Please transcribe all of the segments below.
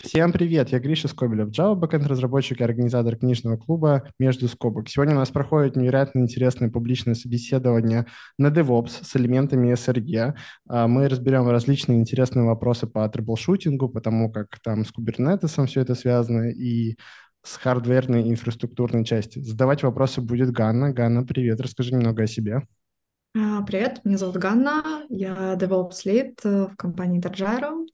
Всем привет, я Гриша Скобелев, Java backend разработчик и организатор книжного клуба «Между скобок». Сегодня у нас проходит невероятно интересное публичное собеседование на DevOps с элементами SRE. А, мы разберем различные интересные вопросы по troubleshooting у, потому как там с Kubernetes все это связано, и с хардверной инфраструктурной части. Задавать вопросы будет Ганна. Ганна, привет, расскажи немного о себе. А, привет, меня зовут Ганна, я DevOps Lead в компании Tarjaro.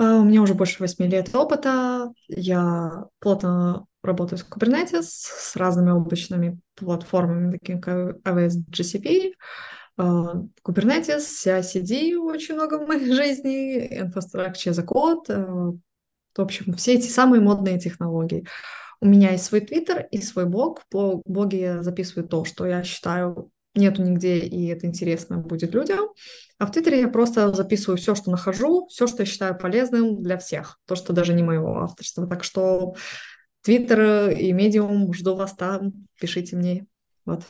А, у меня уже больше восьми лет опыта. Я плотно работаю с Kubernetes, с разными облачными платформами, такими как AWS, GCP, а, Kubernetes, CI-CD очень много в моей жизни, Infrastructure as a Code, а, в общем, все эти самые модные технологии. У меня есть свой твиттер и свой блог. В блоге я записываю то, что я считаю нету нигде, и это интересно будет людям. А в Твиттере я просто записываю все, что нахожу, все, что я считаю полезным для всех, то, что даже не моего авторства. Так что Твиттер и Медиум, жду вас там, пишите мне. Вот.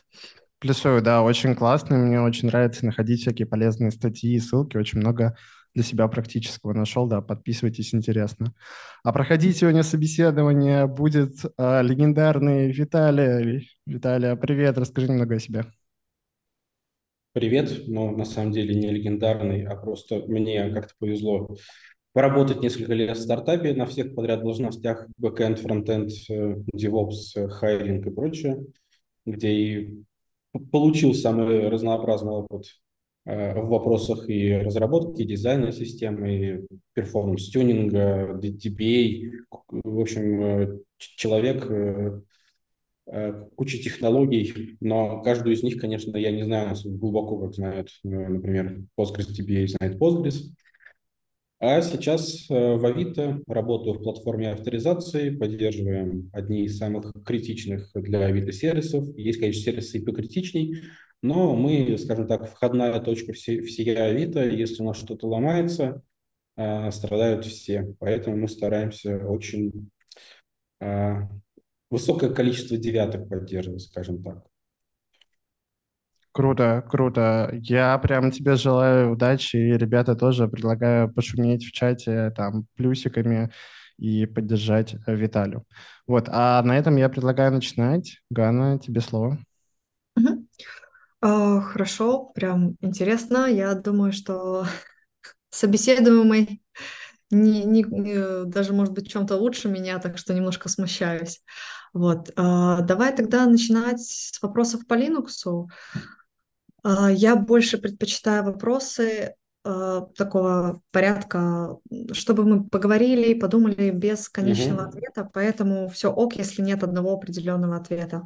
Плюсую, да, очень классно. Мне очень нравится находить всякие полезные статьи и ссылки. Очень много для себя практического нашел, да, подписывайтесь, интересно. А проходить сегодня собеседование будет э, легендарный Виталий. Виталий, привет, расскажи немного о себе. Привет, но на самом деле не легендарный, а просто мне как-то повезло поработать несколько лет в стартапе на всех подряд должностях, backend, frontend, DevOps, hiring и прочее, где и получил самый разнообразный опыт э, в вопросах и разработки, и дизайна системы, и performance tuning а, DBA. В общем, э, человек э, Э, куча технологий, но каждую из них, конечно, я не знаю глубоко, как знают, э, например, PostgreSDB знает Postgres. А сейчас э, в Авито работаю в платформе авторизации, поддерживаем одни из самых критичных для Авито сервисов. Есть, конечно, сервисы и покритичней, но мы, скажем так, входная точка все, всей Авито. Если у нас что-то ломается, страдают все. Поэтому мы стараемся очень высокое количество девяток поддерживать, скажем так. Круто, круто. Я прям тебе желаю удачи, и ребята тоже предлагаю пошуметь в чате там плюсиками и поддержать Виталю. Вот, а на этом я предлагаю начинать. Гана, тебе слово. Угу. Uh, хорошо, прям интересно. Я думаю, что собеседуемый не, не, не, даже, может быть, в чем-то лучше меня, так что немножко смущаюсь. Вот. А, давай тогда начинать с вопросов по Linux. А, я больше предпочитаю вопросы а, такого порядка, чтобы мы поговорили, подумали без конечного mm-hmm. ответа, поэтому все ок, если нет одного определенного ответа.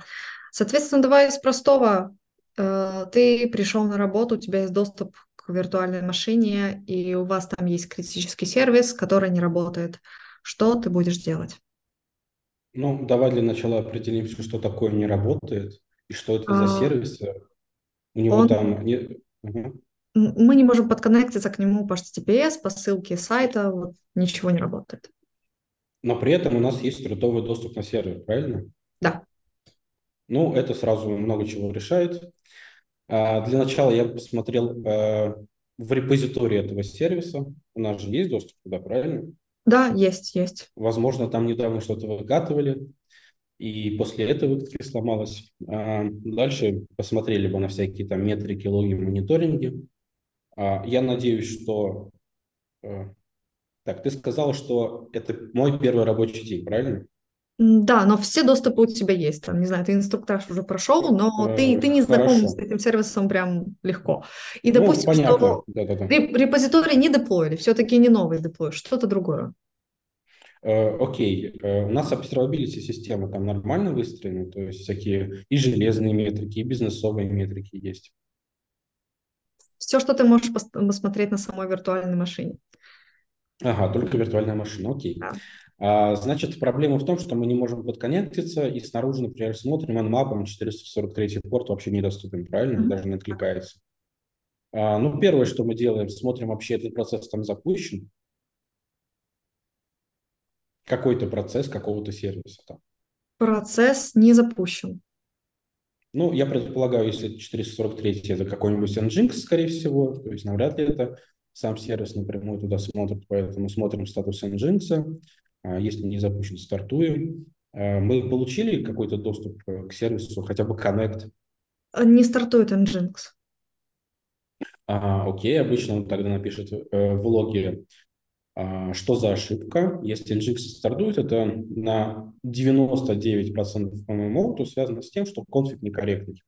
Соответственно, давай из простого. Ты пришел на работу, у тебя есть доступ к виртуальной машине, и у вас там есть критический сервис, который не работает. Что ты будешь делать? Ну, давай для начала определимся, что такое не работает и что это а, за сервис. У него он... там... Не... Угу. Мы не можем подконнектиться к нему по HTTPS, по ссылке сайта, вот ничего не работает. Но при этом у нас есть рутовый доступ на сервер, правильно? Да. Ну, это сразу много чего решает. А, для начала я посмотрел а, в репозитории этого сервиса. У нас же есть доступ туда, правильно? Да, есть, есть. Возможно, там недавно что-то выкатывали, и после этого выкатки сломалось. А дальше посмотрели бы на всякие там метрики, логи, мониторинги. А я надеюсь, что... Э, так, ты сказал, что это мой первый рабочий день, правильно? Да, но все доступы у тебя есть. Там, не знаю, ты инструктаж уже прошел, но э, ты, ты не знаком Хорошо. с этим сервисом прям легко. И, ну, допустим, ну, что да, да, да. репозиторий не деплоили, все-таки не новый деплой, что-то другое. Э, окей, э, у нас observability система там нормально выстроена, то есть всякие и железные метрики, и бизнесовые метрики есть. Все, что ты можешь посмотреть на самой виртуальной машине. Ага, только виртуальная машина, окей. Да. А, значит, проблема в том, что мы не можем подконнектиться, и снаружи, например, смотрим, анмапом 443 порт вообще недоступен, правильно? Mm-hmm. Даже не откликается. А, ну, первое, что мы делаем, смотрим, вообще этот процесс там запущен. Какой-то процесс какого-то сервиса там. Процесс не запущен. Ну, я предполагаю, если 443 это какой-нибудь Nginx, скорее всего, то есть навряд ли это сам сервис напрямую туда смотрит, поэтому смотрим статус Nginx, если не запущен, стартуем. А, мы получили какой-то доступ к сервису, хотя бы Connect? Не стартует Nginx. А, окей, обычно он тогда напишет э, в логе, а, что за ошибка. Если Nginx стартует, это на 99% по моему опыту связано с тем, что конфиг некорректный.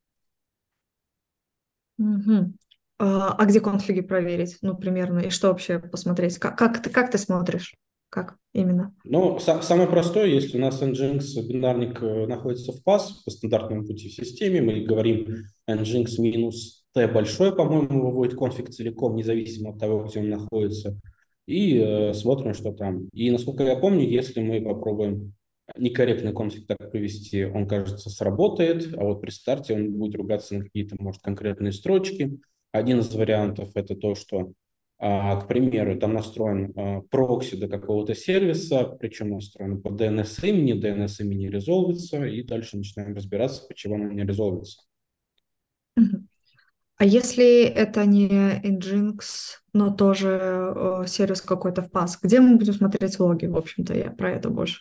Угу. А, а где конфиги проверить? Ну, примерно. И что вообще посмотреть? Как, как, ты, как ты смотришь? Как именно? Ну, са- самое простое, если у нас Nginx бинарник э, находится в PAS по стандартному пути в системе, мы говорим Nginx минус T большое, по-моему, выводит конфиг целиком, независимо от того, где он находится, и э, смотрим, что там. И, насколько я помню, если мы попробуем некорректный конфиг так провести, он, кажется, сработает, а вот при старте он будет ругаться на какие-то, может, конкретные строчки. Один из вариантов – это то, что, к примеру, там настроен а, прокси до какого-то сервиса, причем настроен по DNS имени, DNS имени резолвится, и дальше начинаем разбираться, почему он не резолвится. А если это не Nginx, но тоже э, сервис какой-то в PAS, где мы будем смотреть логи? В общем-то, я про это больше.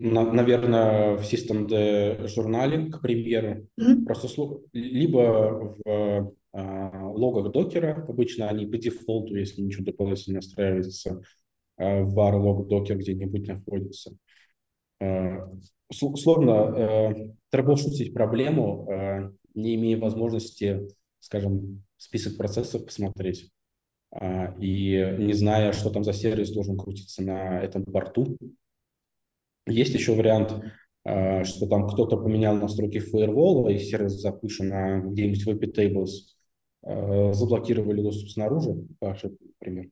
Э, наверное, в Systemd журнале, к примеру, mm-hmm. просто либо в а, логах докера, обычно они по дефолту, если ничего дополнительно настраивается, а, в var log докер где-нибудь находится. А, сложно трэблшутить проблему, не имея возможности, скажем, список процессов посмотреть и не зная, что там за сервис должен крутиться на этом порту, есть еще вариант, а, что там кто-то поменял настройки фаервола, и сервис запущен на где-нибудь в IP Tables, а, заблокировали доступ снаружи, по ошибке, например.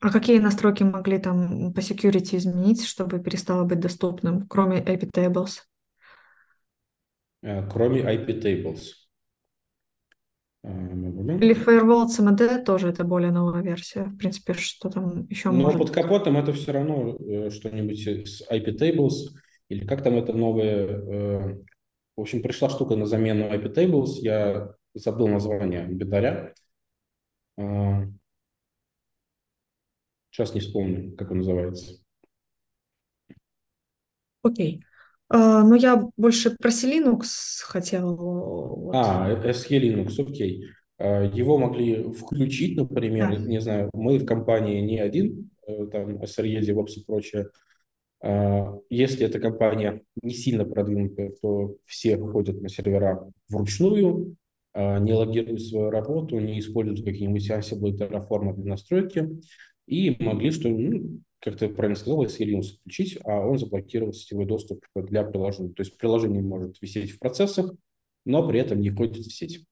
А какие настройки могли там по security изменить, чтобы перестало быть доступным, кроме IP Tables? А, кроме IP Tables. Или Firewall CMD тоже это более новая версия. В принципе, что там еще Но может... под капотом это все равно э, что-нибудь с IP Tables или как там это новое... Э, в общем, пришла штука на замену IP Tables. Я забыл название бедаря. Сейчас не вспомню, как он называется. Окей. Ну, я больше про Linux хотел. Вот. А, SE Linux, окей. А, его могли включить, например, да. не знаю, мы в компании не один, э, там, SRE, DevOps и прочее. А, если эта компания не сильно продвинутая, то все входят на сервера вручную, не логируют свою работу, не используют какие-нибудь Ansible и Terraform для настройки, и могли, что, ну, как ты правильно сказал, если Linux включить, а он заблокировал сетевой доступ для приложения. То есть приложение может висеть в процессах, но при этом не входит в сеть.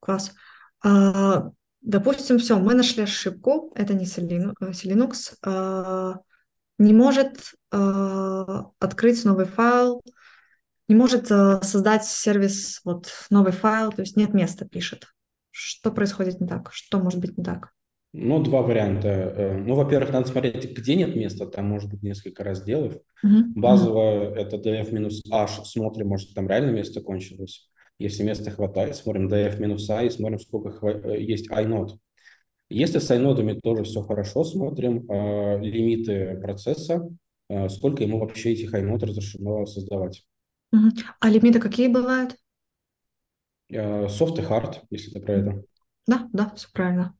Класс. А, допустим, все, мы нашли ошибку, это не Linux, а, не может а, открыть новый файл, не может а, создать сервис, вот новый файл, то есть нет места, пишет. Что происходит не так? Что может быть не так? Ну, два варианта. Э, ну, во-первых, надо смотреть, где нет места, там может быть несколько разделов. Uh-huh. Базово это df-h, смотрим, может, там реально место кончилось. Если места хватает, смотрим df минус i, смотрим, сколько хва- э, есть inode. Если с инодами тоже все хорошо, смотрим э, лимиты процесса, э, сколько ему вообще этих inode разрешено создавать. Угу. А лимиты какие бывают? Э, soft и hard, если это про это. Да, да, все правильно.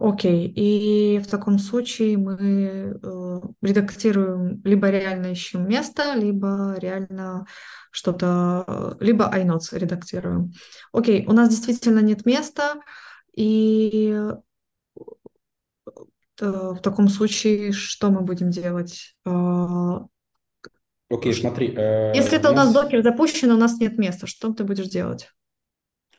Окей, и в таком случае мы э, редактируем, либо реально ищем место, либо реально что-то, либо iNotes редактируем. Окей, у нас действительно нет места, и э, в таком случае что мы будем делать? Э, Окей, смотри. Э, Если это у нас докер запущен, у нас нет места, что ты будешь делать?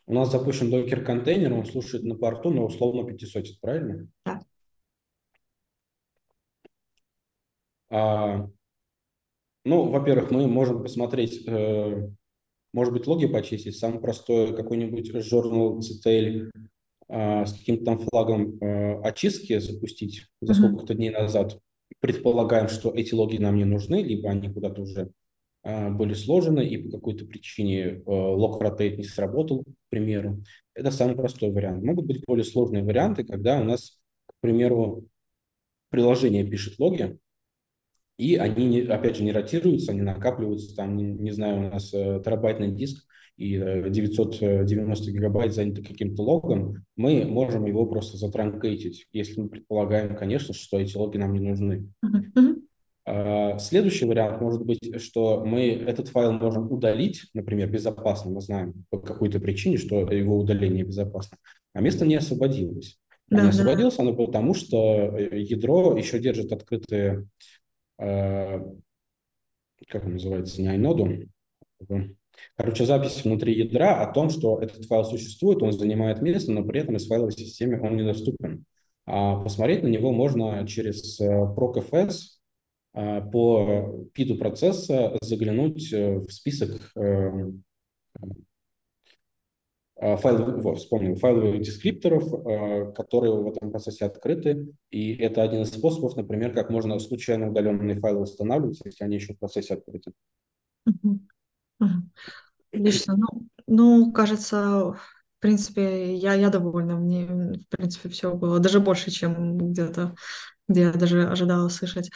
У нас запущен докер-контейнер, он слушает на порту на условно 500, правильно? Да. А, ну, во-первых, мы можем посмотреть, э, может быть, логи почистить. Самый простой какой-нибудь journal CTL э, с каким-то там флагом э, очистки запустить за mm-hmm. сколько-то дней назад. Предполагаем, что эти логи нам не нужны, либо они куда-то уже были сложены, и по какой-то причине lock rotate не сработал, к примеру. Это самый простой вариант. Могут быть более сложные варианты, когда у нас, к примеру, приложение пишет логи, и они, опять же, не ротируются, они накапливаются, там, не, не знаю, у нас э, терабайтный диск, и 990 э, гигабайт заняты каким-то логом, мы можем его просто затранкейтить, если мы предполагаем, конечно, что эти логи нам не нужны. Uh-huh. Следующий вариант может быть, что мы этот файл можем удалить, например, безопасно, мы знаем по какой-то причине, что его удаление безопасно, а место не освободилось. Да, не освободилось оно потому, что э, ядро еще держит открытые Э, как он называется, не iNode, короче, запись внутри ядра о том, что этот файл существует, он занимает место, но при этом из файловой системы он недоступен. А посмотреть на него можно через э, procfs э, по пиду процесса заглянуть в список Э, файловых, вспомнил, файловых дескрипторов, э, которые в этом процессе открыты. И это один из способов, например, как можно случайно удаленные файлы устанавливать, если они еще в процессе открыты. Отлично. Ну, ну, кажется, в принципе, я, я довольна. Мне, в принципе, все было даже больше, чем где-то, где я даже ожидала слышать.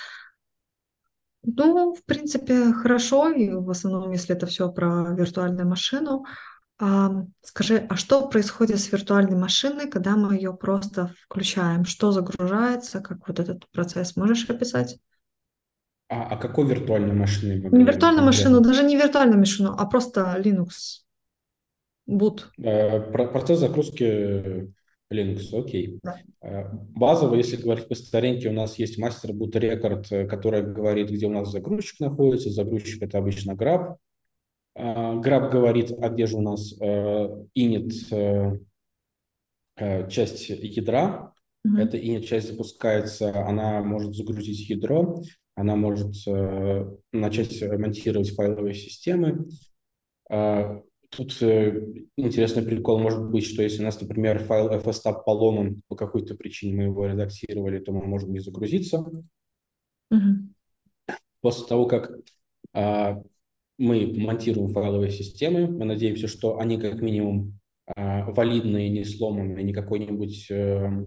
Ну, в принципе, хорошо, и в основном, если это все про виртуальную машину. А, скажи, а что происходит с виртуальной машиной, когда мы ее просто включаем? Что загружается? Как вот этот процесс можешь описать? А, а какой виртуальной машины? Не виртуальную машину, даже не виртуальную машину, а просто Linux. Boot. Э, процесс загрузки Linux, окей. Да. Э, базово, если говорить по старинке, у нас есть мастер boot рекорд, который говорит, где у нас загрузчик находится. Загрузчик это обычно Grab. Граб говорит, а где же у нас э, init э, э, часть ядра. Mm-hmm. Эта init часть запускается, она может загрузить ядро, она может начать монтировать файловые системы. Тут интересный прикол может быть, что если у нас, например, файл fstab поломан по какой-то причине, мы его редактировали, то мы можем не загрузиться. Mm-hmm. После того, как мы монтируем файловые системы, мы надеемся, что они как минимум э, валидные, не сломанные, не какой-нибудь э,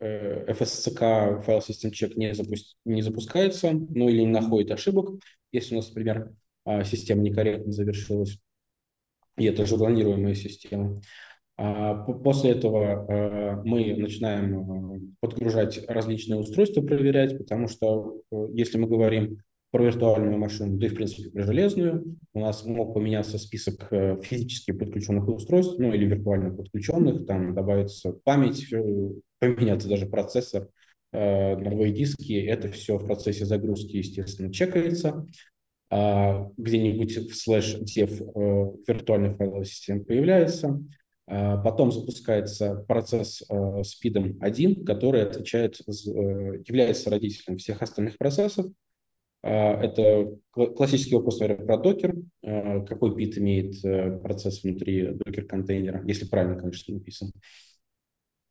э, FSCK файл систем чек не, запуск, не запускается, ну или не находит ошибок, если у нас, например, э, система некорректно завершилась, и это журналируемая система. А после этого э, мы начинаем э, подгружать различные устройства, проверять, потому что э, если мы говорим про виртуальную машину, да и, в принципе, про железную. У нас мог поменяться список э, физически подключенных устройств, ну, или виртуально подключенных, там добавится память, поменяться даже процессор, э, новые диски. Это все в процессе загрузки, естественно, чекается. А где-нибудь в слэш dev э, виртуальной файловой системы появляется. А потом запускается процесс э, спидом 1, который отвечает, является родителем всех остальных процессов, а, это классический вопрос, наверное, про докер. Какой бит имеет э, процесс внутри докер-контейнера, если правильно, конечно, написан.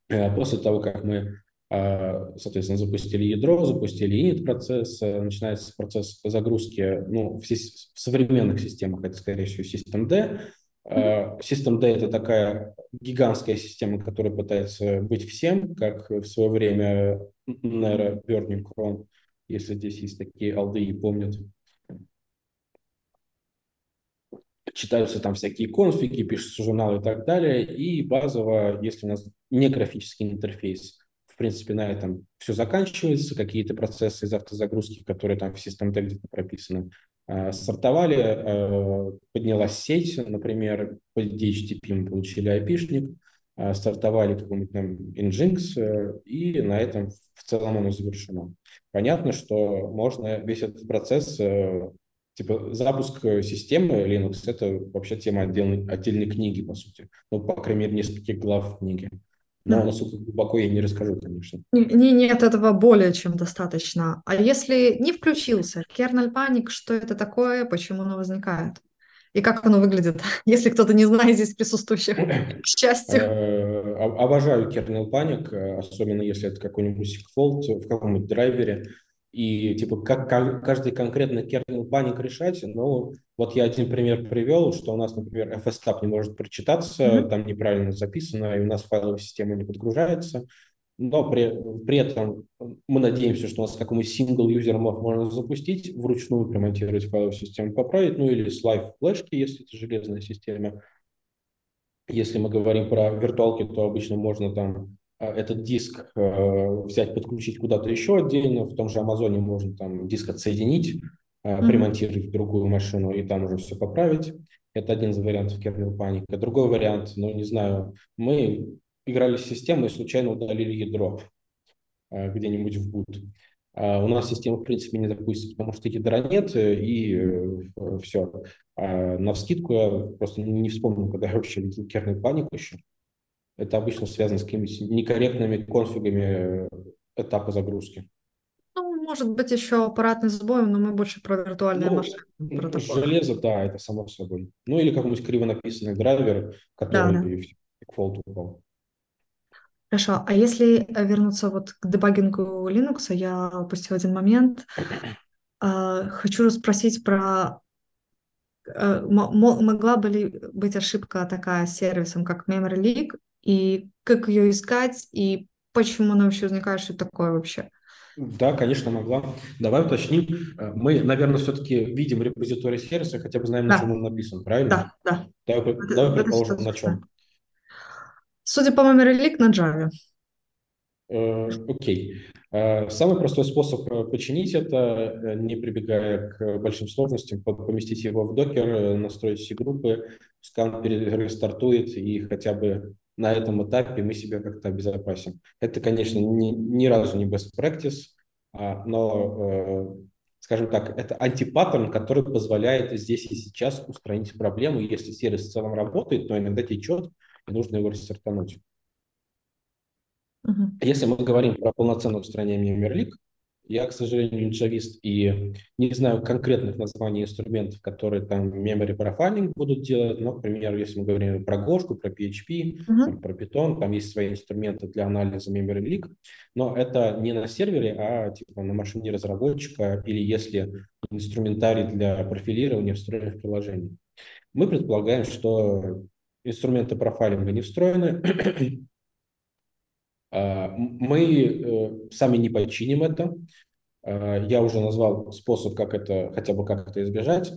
А, после того, как мы, соответственно, запустили ядро, запустили init процесс, э, начинается процесс загрузки, ну, в, в современных системах это, скорее всего, Systemd. Systemd – это такая гигантская система, которая пытается быть всем, как в свое время Nero Burning Chrome если здесь есть такие алды и помнят. Читаются там всякие конфиги, пишутся журналы и так далее. И базово, если у нас не графический интерфейс, в принципе, на этом все заканчивается. Какие-то процессы из автозагрузки, которые там в системе где-то прописаны, э, стартовали, э, поднялась сеть, например, по DHTTP мы получили IP-шник, э, стартовали какой-нибудь там Nginx, и на этом в целом оно завершено понятно, что можно весь этот процесс, типа запуск системы Linux, это вообще тема отдельной, отдельной книги, по сути. Ну, по крайней мере, нескольких глав книги. Но насколько глубоко я не расскажу, конечно. Не, нет, этого более чем достаточно. А если не включился kernel panic, что это такое, почему оно возникает? и как оно выглядит, если кто-то не знает здесь присутствующих, к счастью. Э, обожаю kernel panic, особенно если это какой-нибудь segfault в каком-нибудь драйвере. И типа как, как каждый конкретный kernel паник решать, но вот я один пример привел, что у нас, например, FSTAP не может прочитаться, mm-hmm. там неправильно записано, и у нас файловая система не подгружается, но при, при этом мы надеемся, что у нас какой-нибудь single user мод можно запустить, вручную промонтировать файловую систему, поправить, ну или с live флешки, если это железная система. Если мы говорим про виртуалки, то обычно можно там этот диск э, взять, подключить куда-то еще отдельно. В том же Амазоне можно там диск отсоединить, э, примонтировать в другую машину и там уже все поправить. Это один из вариантов kernel паника. Другой вариант, ну не знаю, мы играли с системой и случайно удалили ядро э, где-нибудь в boot. А у нас система, в принципе, не запустится, потому что ядра нет, и э, все. А на вскидку я просто не вспомню, когда я вообще видел kernel панику еще. Это обычно связано с какими-то некорректными конфигами этапа загрузки. Ну, может быть, еще аппаратный сбой, но мы больше про виртуальные ну, машины. Про железо, да, это само собой. Ну, или какой-нибудь криво написанный драйвер, который да, да. к фолту упал. Хорошо, а если вернуться вот к дебагингу Linux, я упустил один момент. А, хочу спросить про э, могла бы ли быть ошибка такая с сервисом, как Memory Leak, и как ее искать, и почему она вообще возникает, что такое вообще? Да, конечно, могла. Давай уточним. Э, мы, наверное, все-таки видим репозиторий сервиса, хотя бы знаем, да. на чем он написан, правильно? Да, да. Давай, это, давай предположим, на чем. Судя по Memory Leak, на Java. Э, окей. Э, самый простой способ починить это, не прибегая к большим сложностям, поместить его в докер, настроить все группы, скан перестартует, и хотя бы на этом этапе мы себя как-то обезопасим. Это, конечно, ни, ни разу не best practice, а, но, скажем так, это антипаттерн, который позволяет здесь и сейчас устранить проблему. Если сервис в целом работает, то иногда течет, и нужно его рестартануть. Uh-huh. Если мы говорим про полноценное устранение мерлик, я, к сожалению, джавист и не знаю конкретных названий инструментов, которые там memory profiling будут делать. Но, например, если мы говорим про Гошку, про PHP, uh-huh. про Python, там есть свои инструменты для анализа memory leak. Но это не на сервере, а типа на машине разработчика или если инструментарий для профилирования встроен в приложение. Мы предполагаем, что инструменты профайлинга не встроены. А, мы э, сами не починим это. А, я уже назвал способ, как это, хотя бы как это избежать.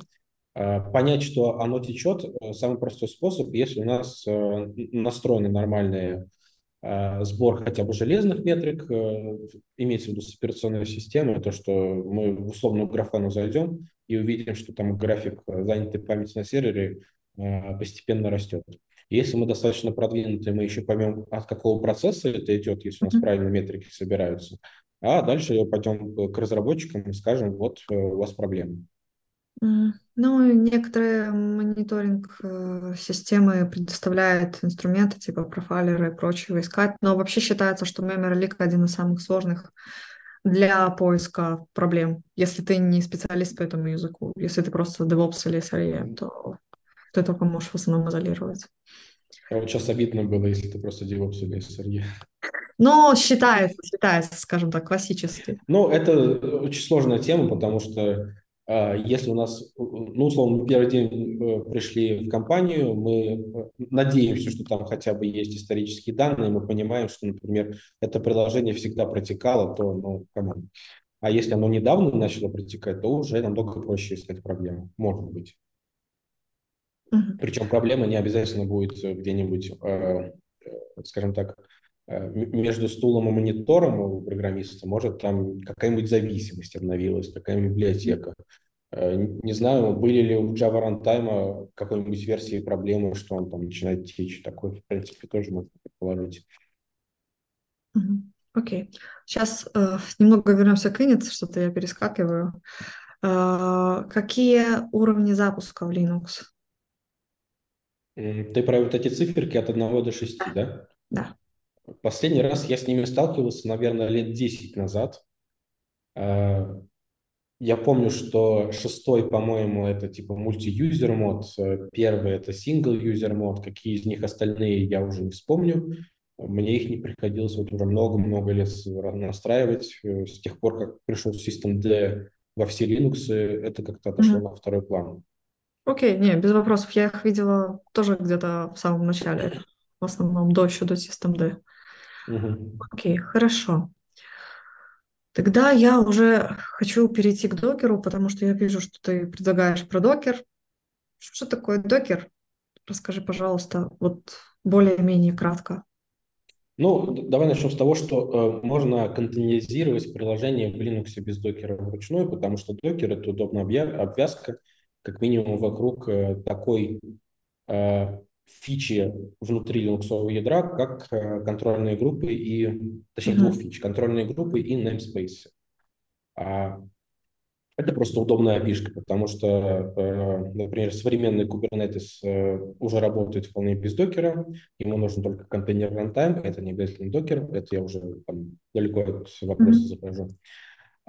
А, понять, что оно течет, э, самый простой способ, если у нас э, настроены нормальные сбор хотя бы железных метрик, имеется в виду с операционной системой, то, что мы в условную графану зайдем и увидим, что там график занятой памяти на сервере постепенно растет. Если мы достаточно продвинуты, мы еще поймем, от какого процесса это идет, если у нас правильные метрики собираются. А дальше пойдем к разработчикам и скажем, вот э, у вас проблемы. Ну, некоторые мониторинг э, системы предоставляют инструменты типа профайлеры и прочего искать, но вообще считается, что Memory Leak один из самых сложных для поиска проблем, если ты не специалист по этому языку. Если ты просто DevOps или SRE, то ты только можешь в основном изолировать. А вот сейчас обидно было, если ты просто DevOps или SRE. Но считается, считается, скажем так, классически. Ну, это очень сложная тема, потому что э, если у нас, ну, условно, мы первый день э, пришли в компанию, мы э, надеемся, что там хотя бы есть исторические данные, мы понимаем, что, например, это приложение всегда протекало, то, ну, come on. А если оно недавно начало протекать, то уже намного проще искать проблему, может быть. Причем проблема не обязательно будет э, где-нибудь, э, э, скажем так, между стулом и монитором у программиста. Может, там какая-нибудь зависимость обновилась, какая-нибудь библиотека. Не знаю, были ли у Java Runtime какой-нибудь версии проблемы, что он там начинает течь. Такое, в принципе, тоже можно предположить. Окей. Okay. Сейчас э, немного вернемся к init, что-то я перескакиваю. Э, какие уровни запуска в Linux? Ты про вот эти циферки от 1 до 6, да? Да. Последний раз я с ними сталкивался, наверное, лет 10 назад. А, я помню, что шестой, по-моему, это типа мульти-юзер мод, первый это single-юзер мод, какие из них остальные я уже не вспомню. Мне их не приходилось вот уже много-много лет настраивать. Э, с тех пор, как пришел D во все Linux, это как-то отошло mm-hmm. на второй план. Окей, не, без вопросов. Я их видела тоже где-то в самом начале, в основном до еще до Systemd. Mm-hmm. Окей, хорошо. Тогда я уже хочу перейти к докеру, потому что я вижу, что ты предлагаешь про докер. Что такое докер? Расскажи, пожалуйста, вот более-менее кратко. Ну, давай начнем с того, что э, можно контейнеризировать приложение в Linux без докера вручную, потому что докер – это удобная обвязка, как минимум вокруг э, такой э, фичи внутри линуксового ядра, как э, контрольные группы и, точнее, mm-hmm. двух фич, контрольные группы и namespace. А, это просто удобная API, потому что, например, современный Kubernetes уже работает вполне без докера, ему нужен только контейнер runtime, это не обязательно докер, это я уже там, далеко от вопроса mm-hmm. захожу.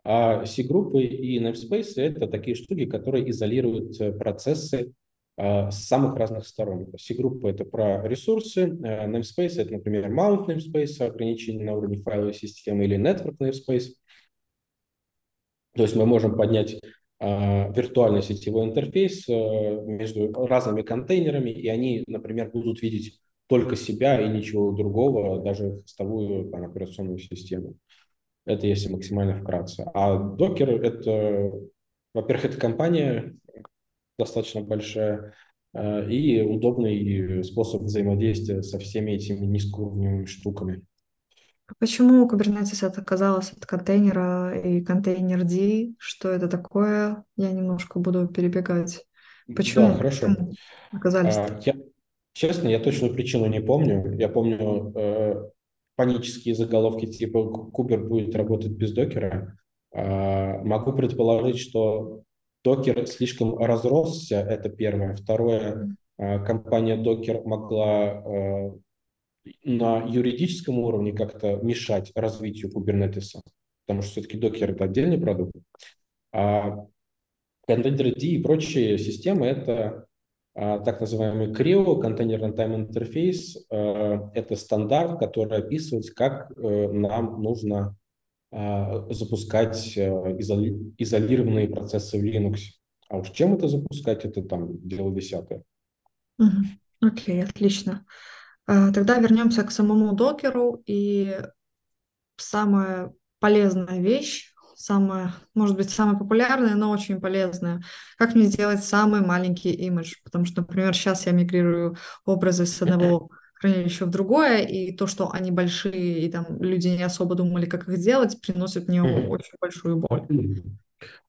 А C-группы и namespace – это такие штуки, которые изолируют процессы а, с самых разных сторон. C-группа – это про ресурсы, э, namespace – это, например, mount namespace, ограничение на уровне файловой системы, или network namespace. То есть мы можем поднять э, виртуальный сетевой интерфейс э, между разными контейнерами, и они, например, будут видеть только себя и ничего другого, даже хостовую там, операционную систему. Это если максимально вкратце. А Docker – это, во-первых, это компания, достаточно большая, э, и удобный способ взаимодействия со всеми этими низкоуровневыми штуками. Почему Kubernetes отказалась от контейнера и контейнер D? Что это такое? Я немножко буду перебегать. Почему? Да, хорошо. Оказались? А, я, честно, я точную причину не помню. Я помню э, панические заголовки типа «Кубер будет работать без докера». А, могу предположить, что Докер слишком разросся, это первое. Второе, а, компания Докер могла а, на юридическом уровне как-то мешать развитию Kubernetes, потому что все-таки Докер это отдельный продукт. А контейнер D и прочие системы это так называемый CRIO, Container Runtime Interface. Это стандарт, который описывает, как э, нам нужно а, запускать э, изоли, изолированные процессы в Linux. А уж чем это запускать, это там дело десятое. Окей, okay, отлично. А, тогда вернемся к самому докеру. И самая полезная вещь, самая, может быть, самая популярная, но очень полезная. Как мне сделать самый маленький имидж? Потому что, например, сейчас я мигрирую образы с одного хранилище в другое, и то, что они большие, и там люди не особо думали, как их сделать, приносит мне очень большую боль.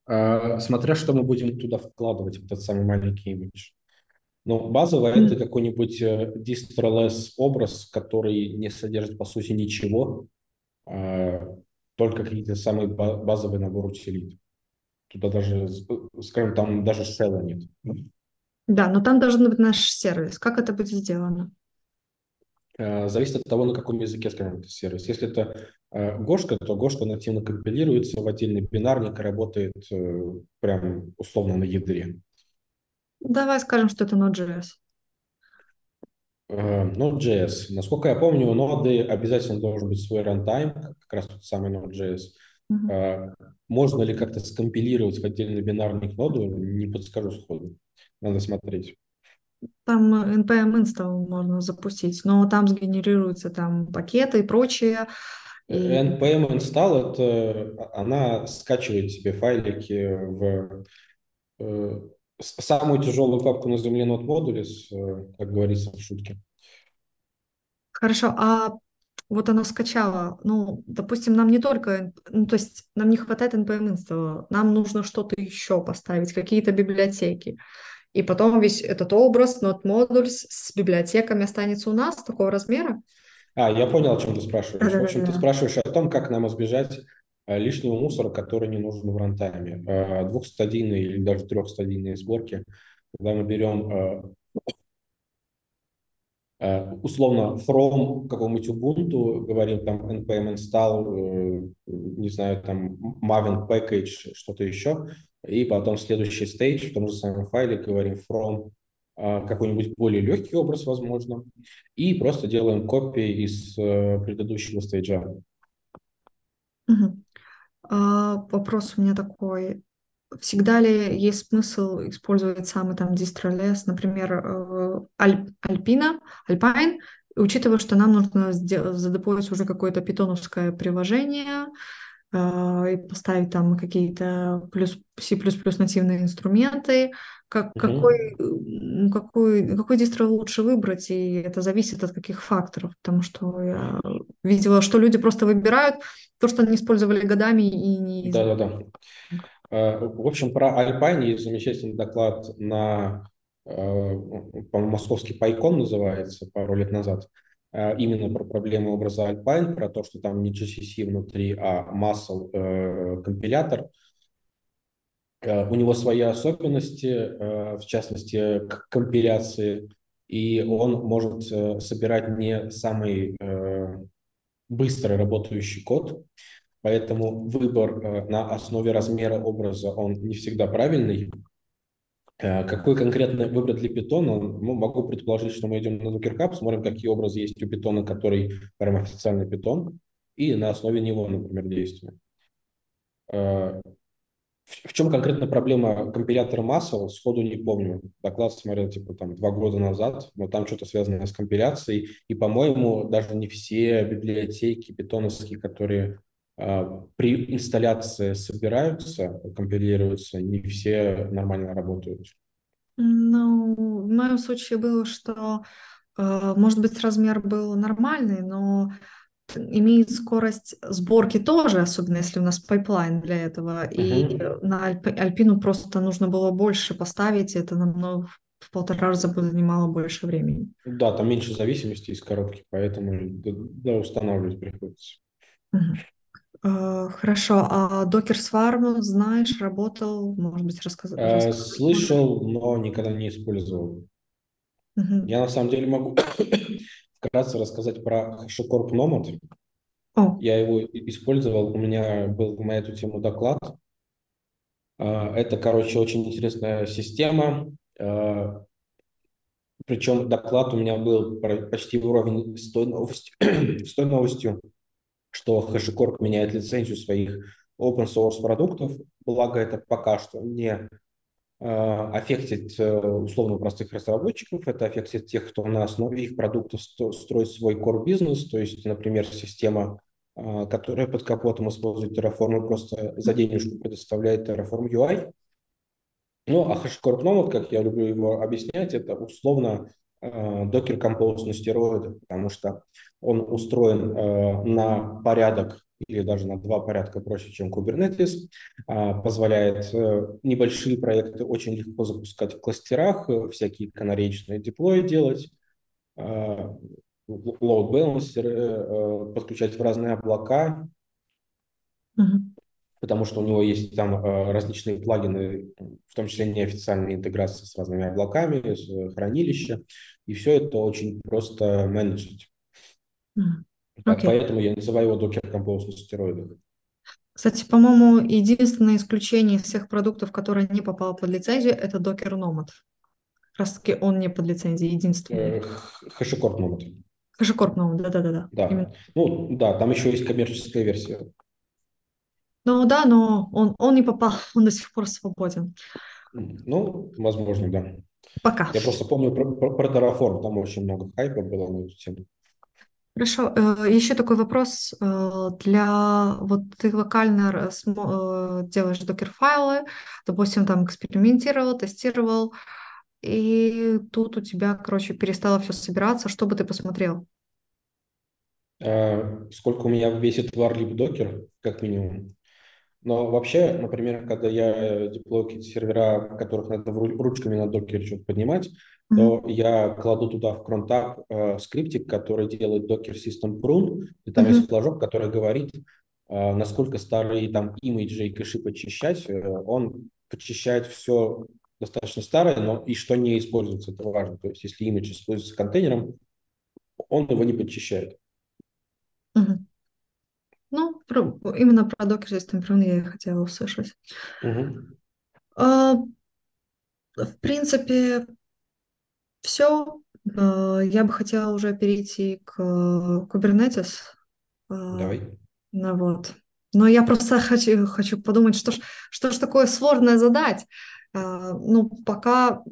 А, смотря что мы будем туда вкладывать, в этот самый маленький имидж. Ну, базово mm-hmm. это какой-нибудь э, distress образ, который не содержит, по сути, ничего, а, только какие-то самые базовые набор утилит. Туда даже, скажем, там даже shell нет. Да, но там должен быть наш сервис. Как это будет сделано? Э, зависит от того, на каком языке, скажем, это сервис. Если это Гошка, то Гошка нативно компилируется в отдельный бинарник и работает э, прям условно на ядре. Давай скажем, что это Node.js. Э, Node.js. Насколько я помню, у ноды обязательно должен быть свой runtime, как раз тот самый Node.js. Uh-huh. Можно ли как-то скомпилировать в отдельный бинарник ноду, не подскажу сходу. Надо смотреть. Там npm install можно запустить, но там сгенерируются там пакеты и прочее. И... npm install это она скачивает себе файлики в э, самую тяжелую папку на земле Modules, э, как говорится в шутке. Хорошо, а вот оно скачало, ну, допустим, нам не только, ну, то есть нам не хватает npm install, нам нужно что-то еще поставить, какие-то библиотеки. И потом весь этот образ, Node Modules с библиотеками останется у нас такого размера. А, я понял, о чем ты спрашиваешь. В общем, ты спрашиваешь о том, как нам избежать лишнего мусора, который не нужен в рантайме. Э, двухстадийные или даже трехстадийные сборки, когда мы берем э, условно from какого-нибудь Ubuntu, говорим там npm install, не знаю, там Maven package, что-то еще, и потом следующий стейдж в том же самом файле говорим from какой-нибудь более легкий образ, возможно, и просто делаем копии из э, предыдущего стейджа. Угу. А, вопрос у меня такой. Всегда ли есть смысл использовать самый там дистролес, например, э, Аль, Альпина, Альпайн, учитывая, что нам нужно задеплоить уже какое-то питоновское приложение, э, и поставить там какие-то плюс C++ нативные инструменты, как, угу. какой, какой, какой дистро лучше выбрать, и это зависит от каких факторов, потому что я видела, что люди просто выбирают то, что они использовали годами и не... Да-да-да. Э, в общем, про Alpine есть замечательный доклад на, э, по-моему, московский Пайкон называется, пару лет назад, э, именно про проблемы образа Alpine, про то, что там не GCC внутри, а Muscle компилятор. У него свои особенности, в частности, к компиляции, и он может собирать не самый быстро работающий код, Поэтому выбор э, на основе размера образа, он не всегда правильный. Э, какой конкретно выбрать для питона? Ну, могу предположить, что мы идем на Docker Hub, смотрим, какие образы есть у питона, который прям официальный питон, и на основе него, например, действия. Э, в чем конкретно проблема компилятора musl, сходу не помню. Доклад смотрел типа там два года назад, но там что-то связано с компиляцией. И, по-моему, даже не все библиотеки питоновские, которые а, при инсталляции собираются, компилируются, не все нормально работают. Ну, в моем случае было, что, э, может быть, размер был нормальный, но имеет скорость сборки тоже, особенно если у нас pipeline для этого. Uh-huh. И на Альп, Alpine у просто нужно было больше поставить, это намного в полтора раза бы занимало больше времени. Да, там меньше зависимости из коробки, поэтому да, устанавливать приходится. Uh-huh. Хорошо, а Docker Swarm знаешь, работал, может быть, рассказал? Э, слышал, но никогда не использовал. Угу. Я на самом деле могу вкратце рассказать про HashiCorp Nomad. О. Я его использовал, у меня был на эту тему доклад. Э, это, короче, очень интересная система. Причем доклад у меня был почти в уровне с той новостью, с той новостью что HashiCorp меняет лицензию своих open source продуктов, благо это пока что не аффектит э, условно простых разработчиков, это аффектит тех, кто на основе их продуктов строит свой core бизнес, то есть, например, система, э, которая под капотом использует Terraform и просто за денежку предоставляет Terraform UI. Ну, а HashiCorp Nomad, как я люблю его объяснять, это условно Docker Compose на стероидах, потому что он устроен э, на порядок или даже на два порядка проще, чем Kubernetes, э, позволяет э, небольшие проекты очень легко запускать в кластерах, э, всякие канаречные деплои делать, load balancer, э, подключать в разные облака, uh-huh потому что у него есть там различные плагины, в том числе неофициальные интеграции с разными облаками, с хранилища, и все это очень просто менеджить. Okay. Поэтому я называю его Compose на стероидах. Кстати, по-моему, единственное исключение из всех продуктов, которые не попало под лицензию, это Docker Nomad. Как раз таки он не под лицензией, единственный. HashiCorp Nomad. HashiCorp Nomad, да-да-да. Да, ну да, там еще есть коммерческая версия. Ну да, но он, он не попал, он до сих пор свободен. Ну, возможно, да. Пока. Я просто помню про, про, про Terraform, там очень много хайпа было на эту тему. Хорошо. Э, Еще такой вопрос. Э, для... Вот ты локально э, делаешь докер-файлы, допустим, там экспериментировал, тестировал, и тут у тебя, короче, перестало все собираться. Что бы ты посмотрел? Сколько у меня весит Warlib докер, как минимум. Но вообще, например, когда я деплою какие-то сервера, в которых надо ручками на докере что-то поднимать, mm-hmm. то я кладу туда в crontab э, скриптик, который делает Docker System Prune, и там mm-hmm. есть флажок, который говорит, э, насколько старые там имиджи и кэши почищать. Э, он почищает все достаточно старое, но и что не используется, это важно. То есть если имидж используется контейнером, он его не подчищает. Mm-hmm. Ну, про, именно про Docker System Prune я хотела услышать. Угу. А, в принципе, Все, я бы хотела уже перейти к Kubernetes. Давай. Ну вот. Но я просто хочу, хочу подумать, что ж, что ж такое сложное задать. Ну, пока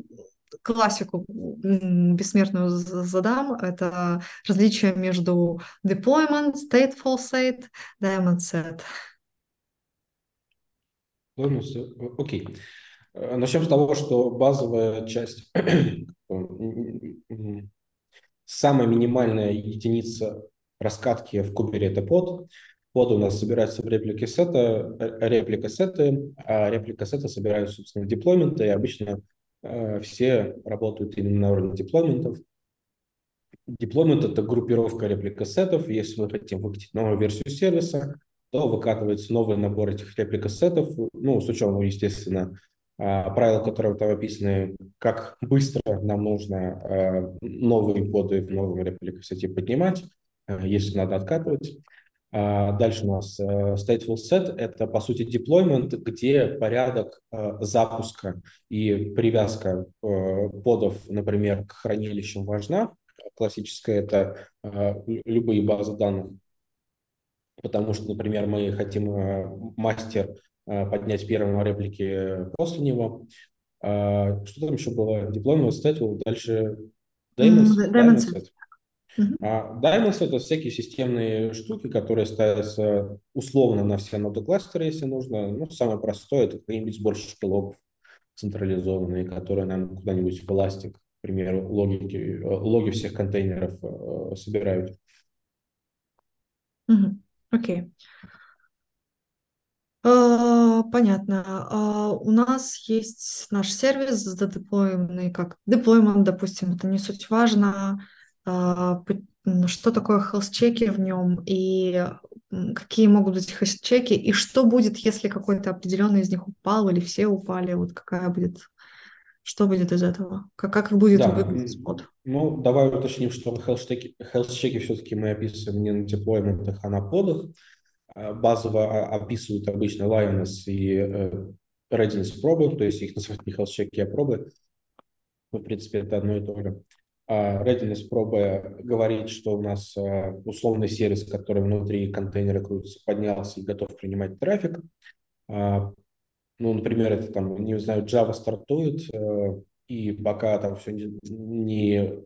классику бессмертную задам. Это различие между deployment, stateful set, diamond set. Окей. Okay. Э, Начнем с того, что базовая часть, самая минимальная единица раскатки в кубере – это под. Под у нас собирается в реплике сета, э, реплика сеты, а реплика сета собираются, собственно, деплойменты, и обычно э, все работают именно на уровне деплойментов. Деплоймент – это группировка реплика сетов. Если мы хотим выкатить новую версию сервиса, то выкатывается новый набор этих реплика сетов, ну, с учетом, естественно, правила, которые там описаны, как быстро нам нужно а, новые коды в новом репликосете поднимать, а, если надо откатывать. Дальше у нас stateful set – это, по сути, deployment, где порядок запуска и привязка подов, например, к хранилищам важна. Классическая – это любые базы данных, потому что, например, мы хотим мастер поднять первым реплики после него. А, что там еще было? Дипломный статью, дальше Diamond, Diamond Set. А Diamond Set – это всякие системные штуки, которые ставятся условно на все ноды кластера, если нужно. Ну, самое простое – это какие-нибудь сборщики логов централизованные, которые нам куда-нибудь в Elastic, к примеру, логики, э, логи всех контейнеров э, собирают. Окей. Mm-hmm. Okay. А, понятно. А, у нас есть наш сервис задеплоенный, как деплоймент, допустим, это не суть важно. А, что такое health-чеки в нем и какие могут быть health-чеки, и что будет, если какой-то определенный из них упал или все упали, вот какая будет, что будет из этого, как, как будет да. выглядеть спот? Ну, давай уточним, что health-чеки все-таки мы описываем не на деплойментах, а на подах. Э, базово описывают обычно Lioness и э, Readiness пробы, то есть их называют не health-чеки, а пробы. Ну, в принципе, это одно и то же. А Readiness пробы говорит, что у нас э, условный сервис, который внутри контейнера крутится, поднялся и готов принимать трафик. А, ну, например, это там, не знаю, Java стартует, и пока там все не, не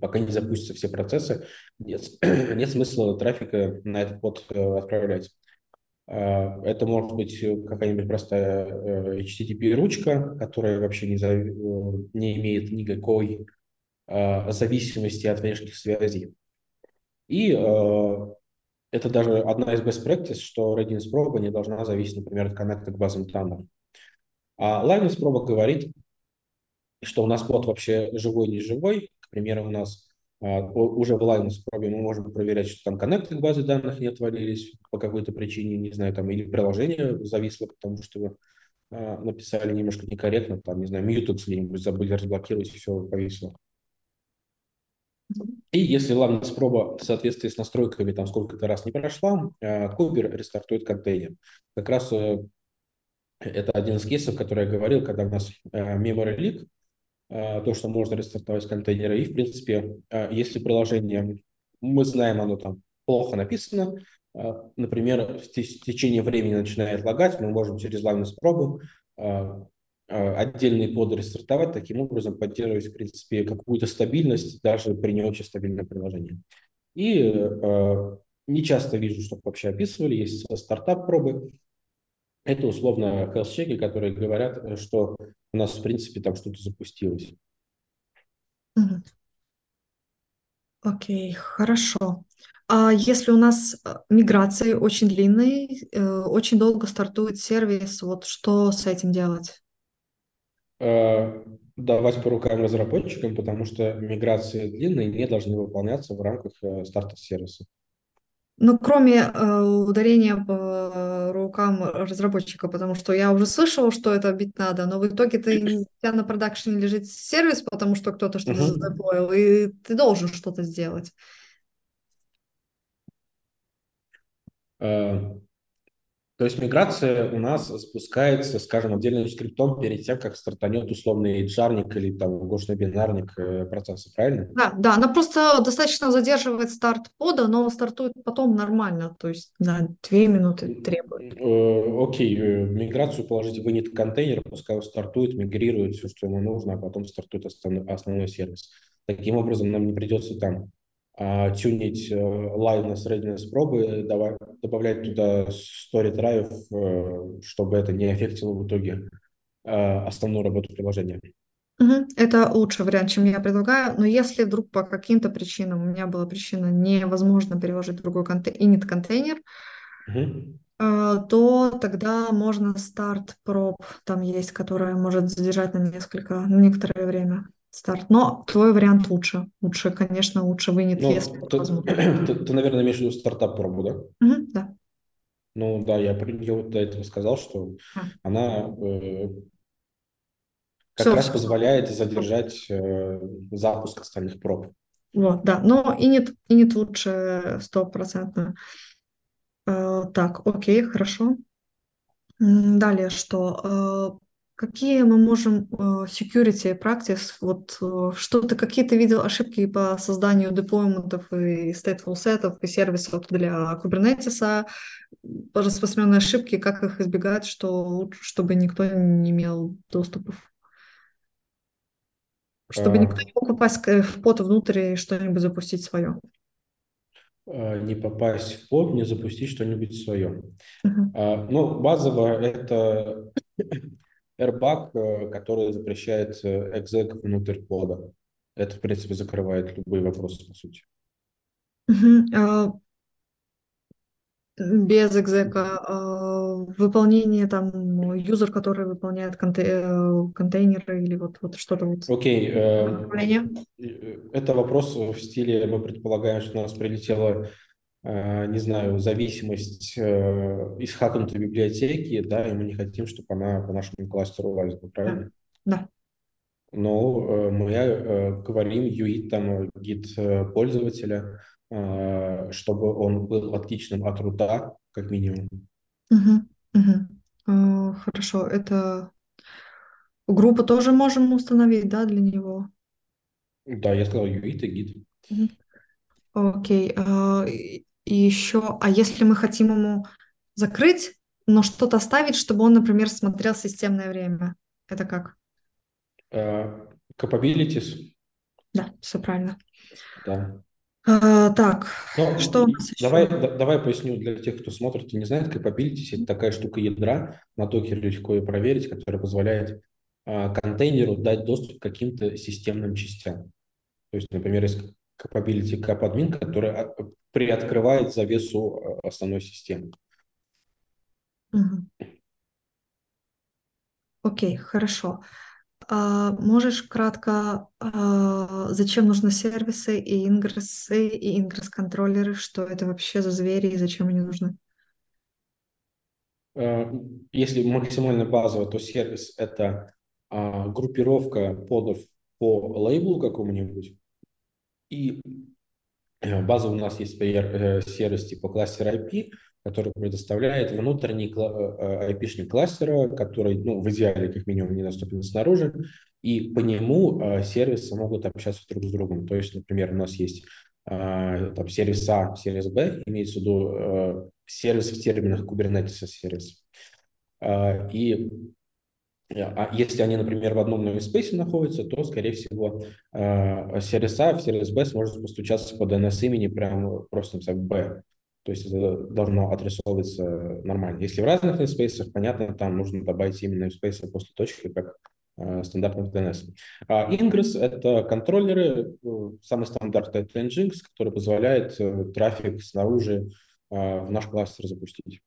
пока не запустятся все процессы, нет, нет смысла трафика на этот под э, отправлять. А, это может быть какая-нибудь простая э, HTTP-ручка, которая вообще не, за, э, не имеет никакой а, зависимости от внешних связей. И это даже одна из best practice, что readiness проба не должна зависеть, например, от коннекта к базам данных. А liveness проба говорит, что у нас код вообще живой, не живой, к примеру, у нас а, уже в Linux пробе мы можем проверять, что там коннекты к базе данных не отвалились по какой-то причине, не знаю, там, или приложение зависло, потому что вы а, написали немножко некорректно, там, не знаю, Mutex где-нибудь забыли разблокировать, и все повисло. И если Linux проба в соответствии с настройками там сколько-то раз не прошла, Кубер рестартует контейнер. Как раз э, это один из кейсов, который я говорил, когда у нас э, memory leak, то, что можно рестартовать контейнеры. И, в принципе, э, если приложение, мы знаем, оно там плохо написано, э, например, в течение времени начинает лагать, мы можем через лавность пробу отдельные поды рестартовать, таким образом поддерживать, в принципе, какую-то стабильность даже при не очень стабильном приложении. И э, не часто вижу, чтобы вообще описывали, есть стартап пробы, это условно health-чеки, которые говорят, что у нас, в принципе, там что-то запустилось. Окей, okay, хорошо. А если у нас э, миграции очень длинные, э, очень долго стартует сервис, вот что с этим делать? Э, давать по рукам разработчикам, потому что миграции длинные не должны выполняться в рамках старта сервиса. Ну, кроме э, ударения по рукам разработчика, потому что я уже слышала, что это бить надо, но в итоге ты, у тебя на продакшене лежит сервис, потому что кто-то что-то uh-huh. задеплоил, и ты должен что-то сделать. Uh, То есть миграция у нас запускается, скажем, отдельным скриптом перед тем, как стартанет условный джарник или там гошно-бинарник э, процесса, правильно? Да, да, она просто достаточно задерживает старт пода, но стартует потом нормально, то есть на две минуты требует. Э, окей, э, миграцию положите в init контейнер, пускай он стартует, мигрирует все, что ему нужно, а потом стартует основной, основной сервис. Таким образом, нам не придется там а, тюнить liveness, readiness пробы, давай, добавлять туда story драйв, э, чтобы это не аффектило в итоге основную работу приложения. Это лучший вариант, чем я предлагаю. Но если вдруг по каким-то причинам у меня была причина невозможно переложить другой конте- init контейнер, угу. то тогда можно старт проб там есть, которая может задержать на несколько, на некоторое время старт. Но твой вариант лучше. Лучше, конечно, лучше вынет, ну, если ты, возможно. Ты, ты, наверное, имеешь в виду стартап-пробу, да? Угу, да. Ну да, я, я вот до этого сказал, что а. она э, как все, раз все. позволяет задержать э, запуск остальных проб. Вот, да, но и нет, и нет лучше стопроцентно. Э, так, окей, хорошо. Далее что? Э, Какие мы можем uh, security practice, вот uh, что ты, какие ты видел ошибки по созданию деплойментов и stateful сетов и сервисов для Kubernetes, распространенные ошибки, как их избегать, что, чтобы никто не имел доступов? Чтобы uh, никто не мог попасть в под внутрь и что-нибудь запустить свое. Не попасть в под, не запустить что-нибудь свое. Uh-huh. Ну, базово это Airbag, э, который запрещает экзек внутрь кода. Это, в принципе, закрывает любые вопросы, по сути. А, без экзека а, выполнение там юзер, который выполняет э, контейнеры или вот, вот что-то вот. Окей. Okay, э, это вопрос в стиле, мы предполагаем, что у нас прилетело Э, не знаю, зависимость э, из хакнутой библиотеки, да, и мы не хотим, чтобы она по нашему кластеру лазила, правильно? Да. Но э, мы говорим UIT, там, гид пользователя, чтобы он был отличным от рута, как минимум. Угу, угу. Хорошо, это группу тоже можем установить, да, для него? Да, я сказал UIT и гид. Окей. И еще, а если мы хотим ему закрыть, но что-то оставить, чтобы он, например, смотрел системное время, это как? Uh, capabilities. Да, все правильно. Да. Uh, так, Но, что у нас давай? Да, давай поясню для тех, кто смотрит и не знает, capabilities – это такая штука ядра, на докере легко ее проверить, которая позволяет uh, контейнеру дать доступ к каким-то системным частям. То есть, например, есть capability capadmin, который а, приоткрывает завесу а, основной системы. Окей, okay, хорошо. А, можешь кратко, а, зачем нужны сервисы и ингрессы и ингресс-контроллеры, что это вообще за звери и зачем они нужны? А, если максимально базово, то сервис – это а, группировка подов по лейблу какому-нибудь, и э, база у нас есть э, сервис типа кластер IP, который предоставляет внутренний IP-шник э, кластера, который ну, в идеале как минимум недоступен снаружи, и по нему сервисы могут общаться друг с другом. То есть, например, у нас есть там, сервис А, сервис Б, имеется в виду сервис в терминах Kubernetes сервис. И а если они, например, в одном namespace находятся, то, скорее всего, э, сервис А в сервис Б сможет постучаться по DNS имени прямо просто написать B. То есть это должно отрисовываться нормально. Если в разных namespace, понятно, там нужно добавить именно namespace после точки, как э, стандартных DNS. А Ingress — это контроллеры, э, самый стандартный это Nginx, который позволяет трафик снаружи в наш кластер запустить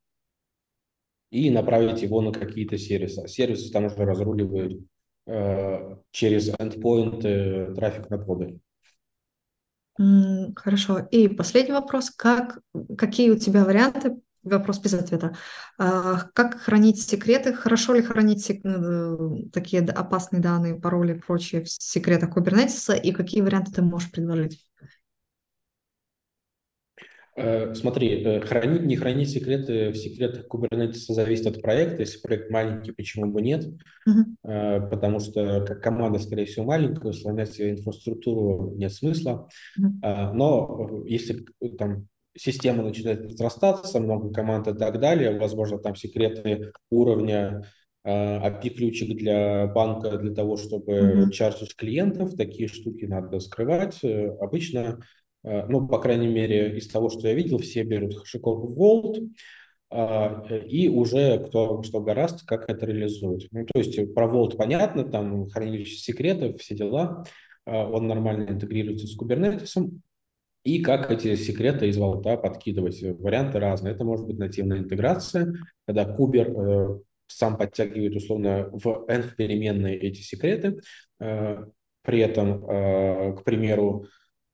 и направить его на какие-то сервисы. Сервисы там уже разруливают э, через endpoint трафик на поды. Хорошо. И последний вопрос. Как, какие у тебя варианты? Вопрос без ответа. А, как хранить секреты? Хорошо ли хранить сек... Э, такие опасные данные, пароли и прочие в секретах Kubernetes? И какие варианты ты можешь предложить? Э, смотри, э, хранить, не хранить секреты в секретах Kubernetes зависит от проекта. Если проект маленький, почему бы нет? Uh-huh. Потому что как команда, скорее всего, маленькая, усложнять инфраструктуру нет смысла. Uh-huh. Но если там система начинает разрастаться, много команд и так далее, возможно, там секреты уровня API-ключик для банка для того, чтобы uh-huh. чаржить клиентов, такие штуки надо скрывать. Обычно ну, по крайней мере, из того, что я видел, все берут HashiCorp Vault, а, и уже кто что гораст, как это реализует. Ну, то есть про Vault понятно, там хранилище секретов, все дела, а, он нормально интегрируется с Kubernetes, и как эти секреты из Vault подкидывать. Варианты разные. Это может быть нативная интеграция, когда Кубер э, сам подтягивает условно в env переменные эти секреты, э, при этом, к примеру,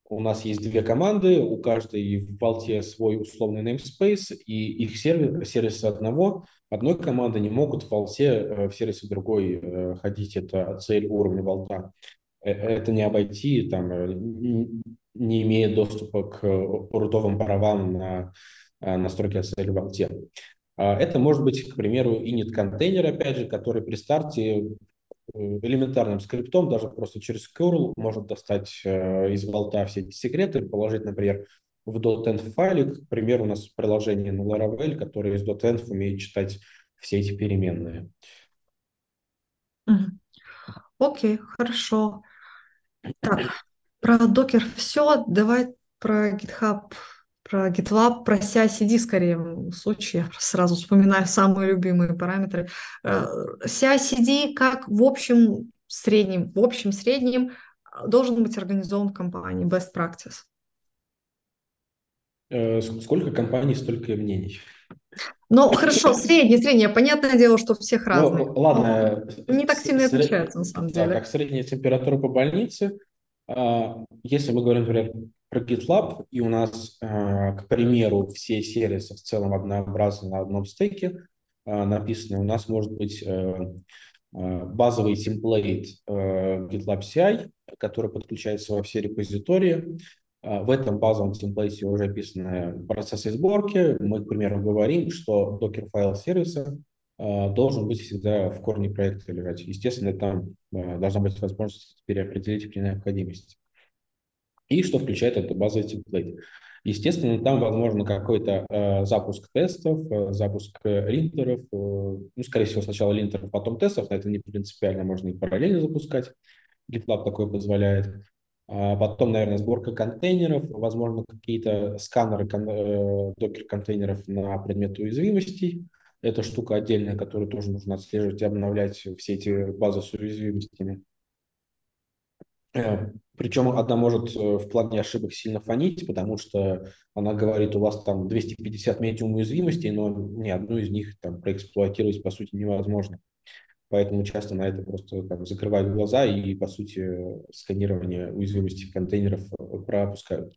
у нас есть две команды, у каждой в болте свой условный namespace, и их сервис, сервисы одного, одной команды не могут в болте э, в сервисы другой э, ходить. Это цель уровня болта. Э, это не обойти, там, не имея доступа к рутовым правам на настройки ACL в болте. А это может быть, к примеру, init контейнер, опять же, который при старте элементарным скриптом, даже просто через curl, может достать э, из болта все эти секреты, положить, например, в .env файлик. К примеру, у нас приложение на Laravel, которое из .env умеет читать все эти переменные. Окей, okay, хорошо. Так, про докер все. Давай про GitHub про GitLab, про CI-CD скорее в случае, я сразу вспоминаю самые любимые параметры. Э, CI-CD как в общем среднем, в общем среднем э, должен быть организован в компании, best practice. Э, сколько компаний, столько и мнений. Ну, хорошо, средний, средний. Понятное дело, что у всех ну, разные. Ну, ладно. Не так сильно сред... отличаются, на самом деле. Да, как средняя температура по больнице. А, если мы говорим, например, про GitLab, и у нас, а, к примеру, все сервисы в целом однообразны на одном стеке а, написаны, у нас может быть э, базовый темплейт э, GitLab CI, который подключается во все репозитории. В этом базовом темплейте уже описаны процессы сборки. Мы, к примеру, говорим, что Docker файл сервиса должен быть всегда в корне проекта лежать. Естественно, там должна быть возможность переопределить при необходимости и что включает это базовый темплейт. Естественно, там возможно какой-то э, запуск тестов, э, запуск линтеров, э, ну, скорее всего, сначала линтеров, потом тестов, но это не принципиально, можно и параллельно запускать. GitLab такое позволяет. А потом, наверное, сборка контейнеров, возможно, какие-то сканеры кон- э, докер-контейнеров на предмет уязвимостей. Это штука отдельная, которую тоже нужно отслеживать и обновлять все эти базы с уязвимостями. Э, Причем одна может э, в плане ошибок сильно фонить, потому что она говорит, у вас там 250 медиум уязвимостей, но ни одну из них там проэксплуатировать по сути невозможно. Поэтому часто на это просто там, закрывают глаза и, по сути, сканирование уязвимости контейнеров пропускают.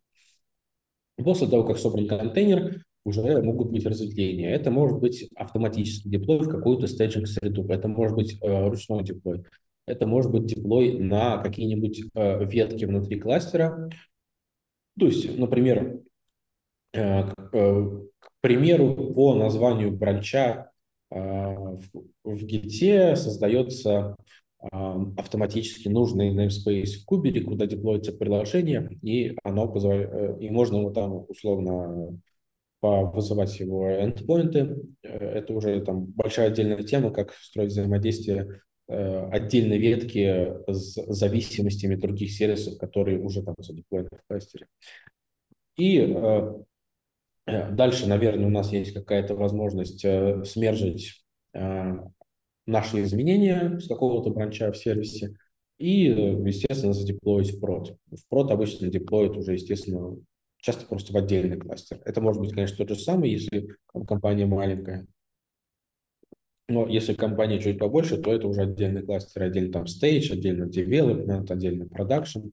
После того, как собран контейнер, уже могут быть разветвления. Это может быть автоматический деплой в какую-то стейджинг среду, это может быть э, ручной деплой. Это может быть деплой на какие-нибудь э, ветки внутри кластера. То есть, например, э, к, э, к примеру, по названию бранча э, в, в создается э, автоматически нужный namespace в кубере, куда деплоится приложение, и оно позволяет, э, и можно его там условно вызывать его эндпоинты. Э, это уже там большая отдельная тема, как строить взаимодействие Э, отдельной ветки с зависимостями других сервисов, которые уже там задеплоены в кластере. И э, дальше, наверное, у нас есть какая-то возможность смержить наши изменения с какого-то бранча в сервисе и, естественно, задеплоить в прод. В прод обычно деплоит уже, естественно, часто просто в отдельный кластер. Это может быть, конечно, тот же самый, если компания маленькая, но если компания чуть побольше, то это уже отдельный кластер, отдельно там stage, отдельно development, отдельно production.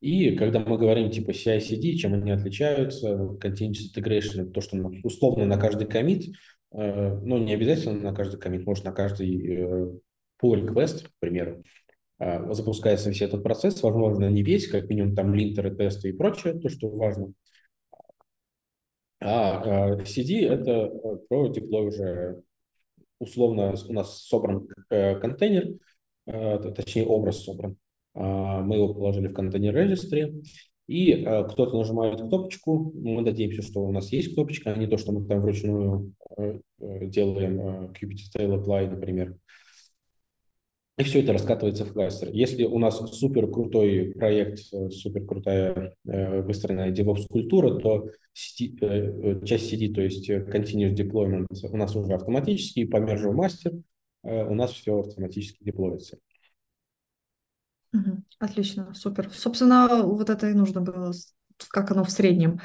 И когда мы говорим типа CI-CD, чем они отличаются, continuous integration, то, что условно на каждый комит, э, ну не обязательно на каждый комит, может на каждый э, pull request, к примеру, запускается весь этот процесс, возможно, не весь, как минимум там линтеры, тесты и прочее, то, что важно. А CD – это про деплой уже условно у нас собран контейнер, точнее образ собран. Мы его положили в контейнер registry, и э, кто-то нажимает кнопочку, мы надеемся, что у нас есть кнопочка, а не то, что мы там вручную э, делаем э, kubectl apply, например. И все это раскатывается в кластер. Если у нас супер крутой проект, супер крутая э, выстроенная DevOps культура, то CD, э, часть CD, то есть continuous deployment, у нас уже автоматически, по мержу мастер э, у нас все автоматически деплоится. Отлично, супер. Собственно, вот это и нужно было, как оно в среднем.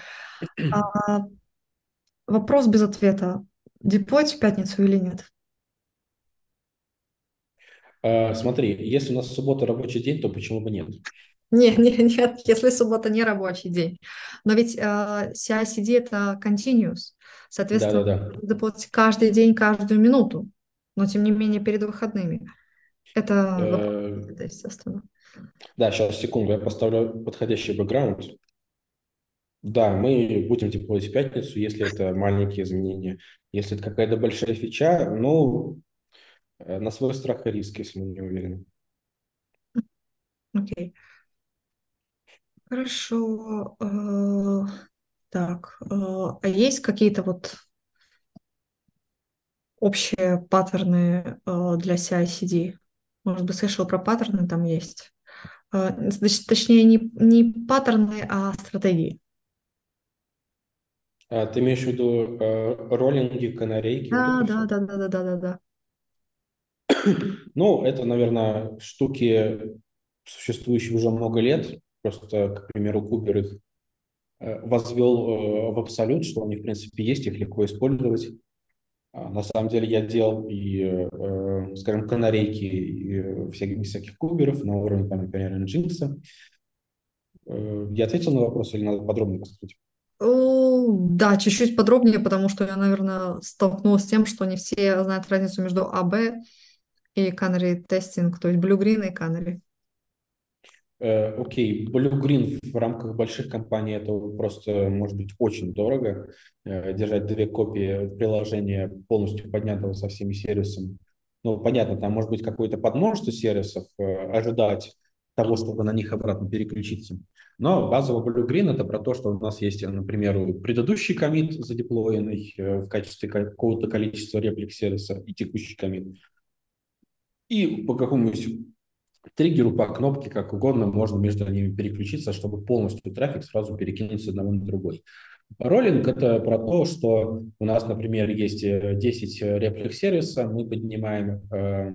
А, вопрос без ответа. Деплоить в пятницу или нет? А, смотри, если у нас суббота рабочий день, то почему бы нет? Нет, нет, нет, если суббота не рабочий день. Но ведь э, CI-CD это continuous. Соответственно, да, да, да. каждый день, каждую минуту. Но тем не менее перед выходными. Это, э, это естественно. Да, сейчас, секунду, я поставлю подходящий бэкграунд. Да, мы будем деплоить в пятницу, если это маленькие изменения. Если это какая-то большая фича, ну, э, на свой страх и риск, если мы не уверены. Окей. Okay. Хорошо. Э, так, э, а есть какие-то вот общие паттерны для CI-CD? Может быть, слышал про паттерны, там есть. А, точнее, не, не паттерны, а стратегии. А, ты имеешь в виду э, роллинги, канарейки? Да, да, да, да, да, да, да. Ну, это, наверное, штуки, существующие уже много лет. Просто, к примеру, Кубер их э, возвел э, в абсолют, что они, в принципе, есть, их легко использовать. А, на самом деле я делал и, э, скажем, канарейки и всяких, всяких куберов на уровне, там, например, Nginx. Я ответил на вопрос или надо подробнее рассказать? Да, чуть-чуть подробнее, потому что я, наверное, столкнулась с тем, что не все знают разницу между АБ и Canary тестинг, то есть Blue Green и Canary. Э, окей, Blue Green в рамках больших компаний это просто может быть очень дорого. Э, держать две копии приложения полностью поднятого со всеми сервисами. Ну, понятно, там может быть какое-то подмножество сервисов, э, ожидать того, чтобы на них обратно переключиться. Но базовый Blue Green это про то, что у нас есть, например, предыдущий комит задеплоенный в качестве какого-то количества реплик сервиса и текущий комит. И по какому-нибудь триггеру по кнопке, как угодно, можно между ними переключиться, чтобы полностью трафик сразу перекинуть с одного на другой. Роллинг – это про то, что у нас, например, есть 10 э, реплик сервиса, мы поднимаем э,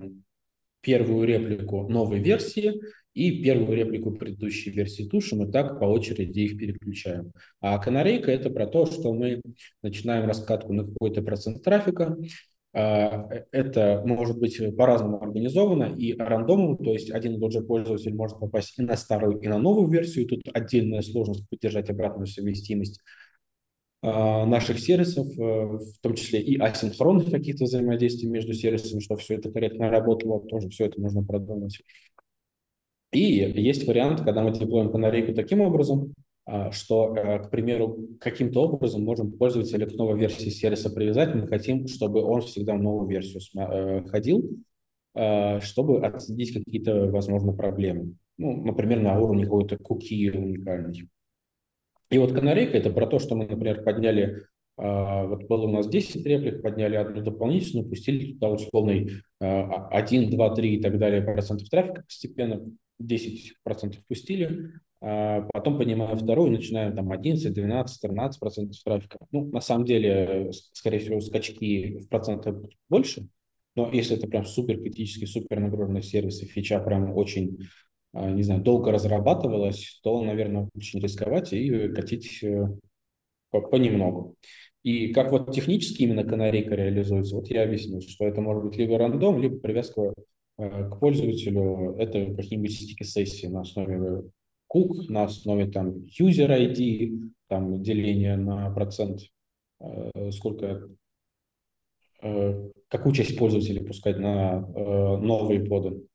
первую реплику новой версии и первую реплику предыдущей версии тушим, и так по очереди их переключаем. А канарейка – это про то, что мы начинаем раскатку на какой-то процент трафика, э, это может быть по-разному организовано и рандомом, то есть один и тот же пользователь может попасть и на старую, и на новую версию. Тут отдельная сложность поддержать обратную совместимость а, наших сервисов, э, в том числе и асинхронных каких-то взаимодействий между сервисами, чтобы все это корректно работало, тоже все это нужно продумать. И есть вариант, когда мы деплоим канарейку таким образом, что, э, к примеру, каким-то образом можем пользователя к новой версии сервиса привязать. Мы хотим, чтобы он всегда в новую версию э, ходил, а, чтобы отследить какие-то, возможно, проблемы. Ну, например, на уровне какой-то куки уникальной. И вот канарейка – это про то, что мы, например, подняли, а, вот было у нас 10 реплик, подняли одну дополнительную, пустили туда условный 1, 2, 3 и так далее процентов трафика постепенно, 10 процентов пустили, а потом поднимаем вторую, начинаем там 11, 12, 13 процентов трафика. Ну, на самом деле, скорее всего, скачки в процентах больше, но если это прям супер критический, супер нагруженный сервис, и фича прям очень, а, не знаю, долго разрабатывалась, то, наверное, очень рисковать и катить э, понемногу. И как вот технически именно канарейка реализуется, вот я объяснил, что это может быть либо рандом, либо привязка э, к пользователю, это какие-нибудь стики-сессии на основе кук на основе там user ID, там деление на процент, э, сколько, э, какую часть пользователей пускать на э, новые поды.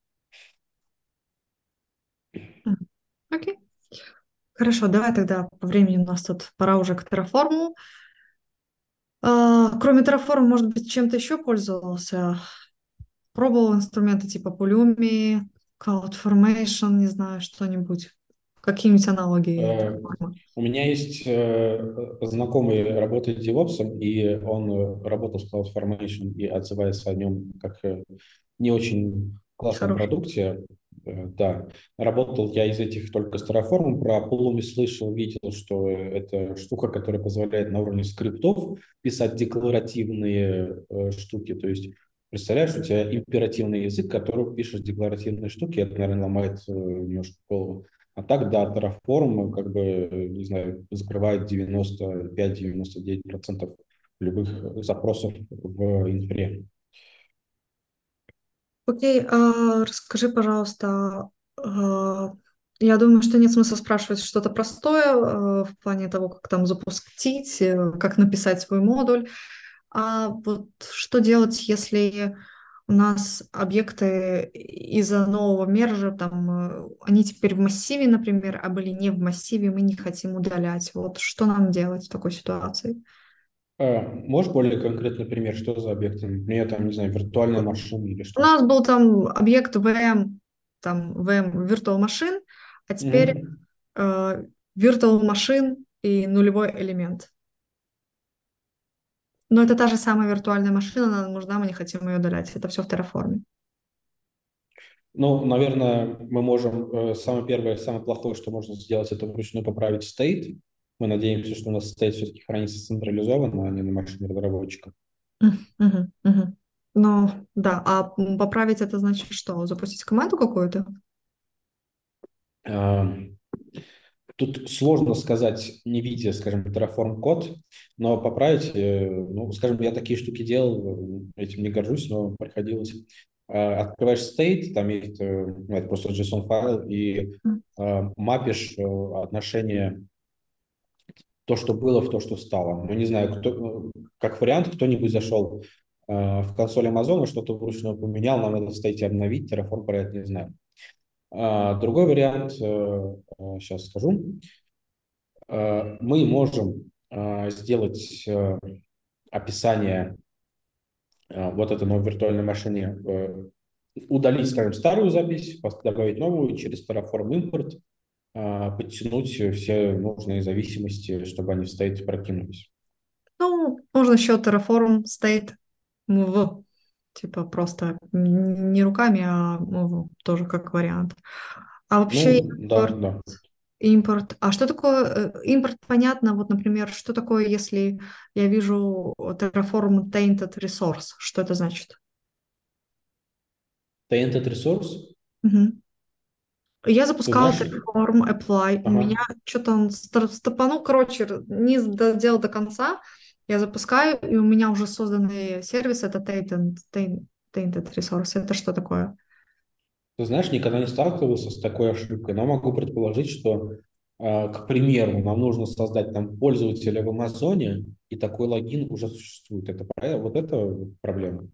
Окей. Okay. Хорошо, давай тогда по времени у нас тут пора уже к Terraform. А, кроме Terraform, может быть, чем-то еще пользовался? Пробовал инструменты типа Pulumi, CloudFormation, не знаю, что-нибудь? Какие-нибудь аналогии? Э, у меня есть э, знакомый работает DevOps, и он э, работал с CloudFormation и отзывается о нем как не очень классном Хороший. продукте. Да, работал я из этих только с Terraform, про Pulumi слышал, видел, что это штука, которая позволяет на уровне скриптов писать декларативные штуки, то есть Представляешь, у тебя императивный язык, который пишешь декларативные штуки, это, наверное, ломает немножко голову. А так, да, Terraform, как бы, не знаю, закрывает 95-99% любых запросов в инфре. Окей, а расскажи, пожалуйста, а, я думаю, что нет смысла спрашивать что-то простое а, в плане того, как там запустить, э, как написать свой модуль. А вот что делать, если у нас объекты из-за нового мержа, там, э, они теперь в массиве, например, а были не в массиве, мы не хотим удалять. Вот что нам делать в такой ситуации? А, можешь более конкретный пример, что за объекты? Мне там, не знаю, виртуальная машина или что? У нас был там объект VM, там VM Virtual Machine, а теперь mm-hmm. э, Virtual Machine и нулевой элемент. Но это та же самая виртуальная машина, она нужна, мы не хотим ее удалять. Это все в Terraform. Ну, наверное, мы можем, э, самое первое, самое плохое, что можно сделать, это вручную поправить стейт. Мы надеемся, что у нас стейт все-таки хранится централизованно, а не на машине разработчика. Угу, угу. Ну, да, а поправить это значит что? Запустить команду какую-то? Тут сложно сказать, не видя, скажем, Terraform код, но поправить, э, ну, скажем, я такие штуки делал, этим не горжусь, но приходилось. А, открываешь state, там есть э, ну, это просто JSON файл, и а, мапишь э, отношение то, что было, в то, что стало. Ну, не знаю, кто, как вариант, кто-нибудь зашел в консоль Amazon, что-то вручную поменял, нам надо в стейте обновить, Terraform про это не знаю. А, другой вариант, сейчас э, э, скажу, э, мы можем сделать описание вот этой новой виртуальной машине, удалить, скажем, старую запись, добавить новую, через Terraform импорт подтянуть все нужные зависимости, чтобы они в стейт прокинулись. Ну, можно еще Terraform state в Типа просто не руками, а ну, тоже как вариант. А вообще ну, импорт, да, да. импорт. А что такое э, импорт? Понятно, вот, например, что такое, если я вижу Terraform Tainted Resource? Что это значит? Tainted Resource? Угу. Я запускала Terraform Apply, ага. у меня что-то он стопанул, короче, не доделал до конца, я запускаю, и у меня уже созданный сервис, это tainted, tainted resource. Это что такое? Ты знаешь, никогда не сталкивался с такой ошибкой, но могу предположить, что, а, к примеру, нам нужно создать там пользователя в Амазоне, и такой логин уже существует. Это вот это проблема?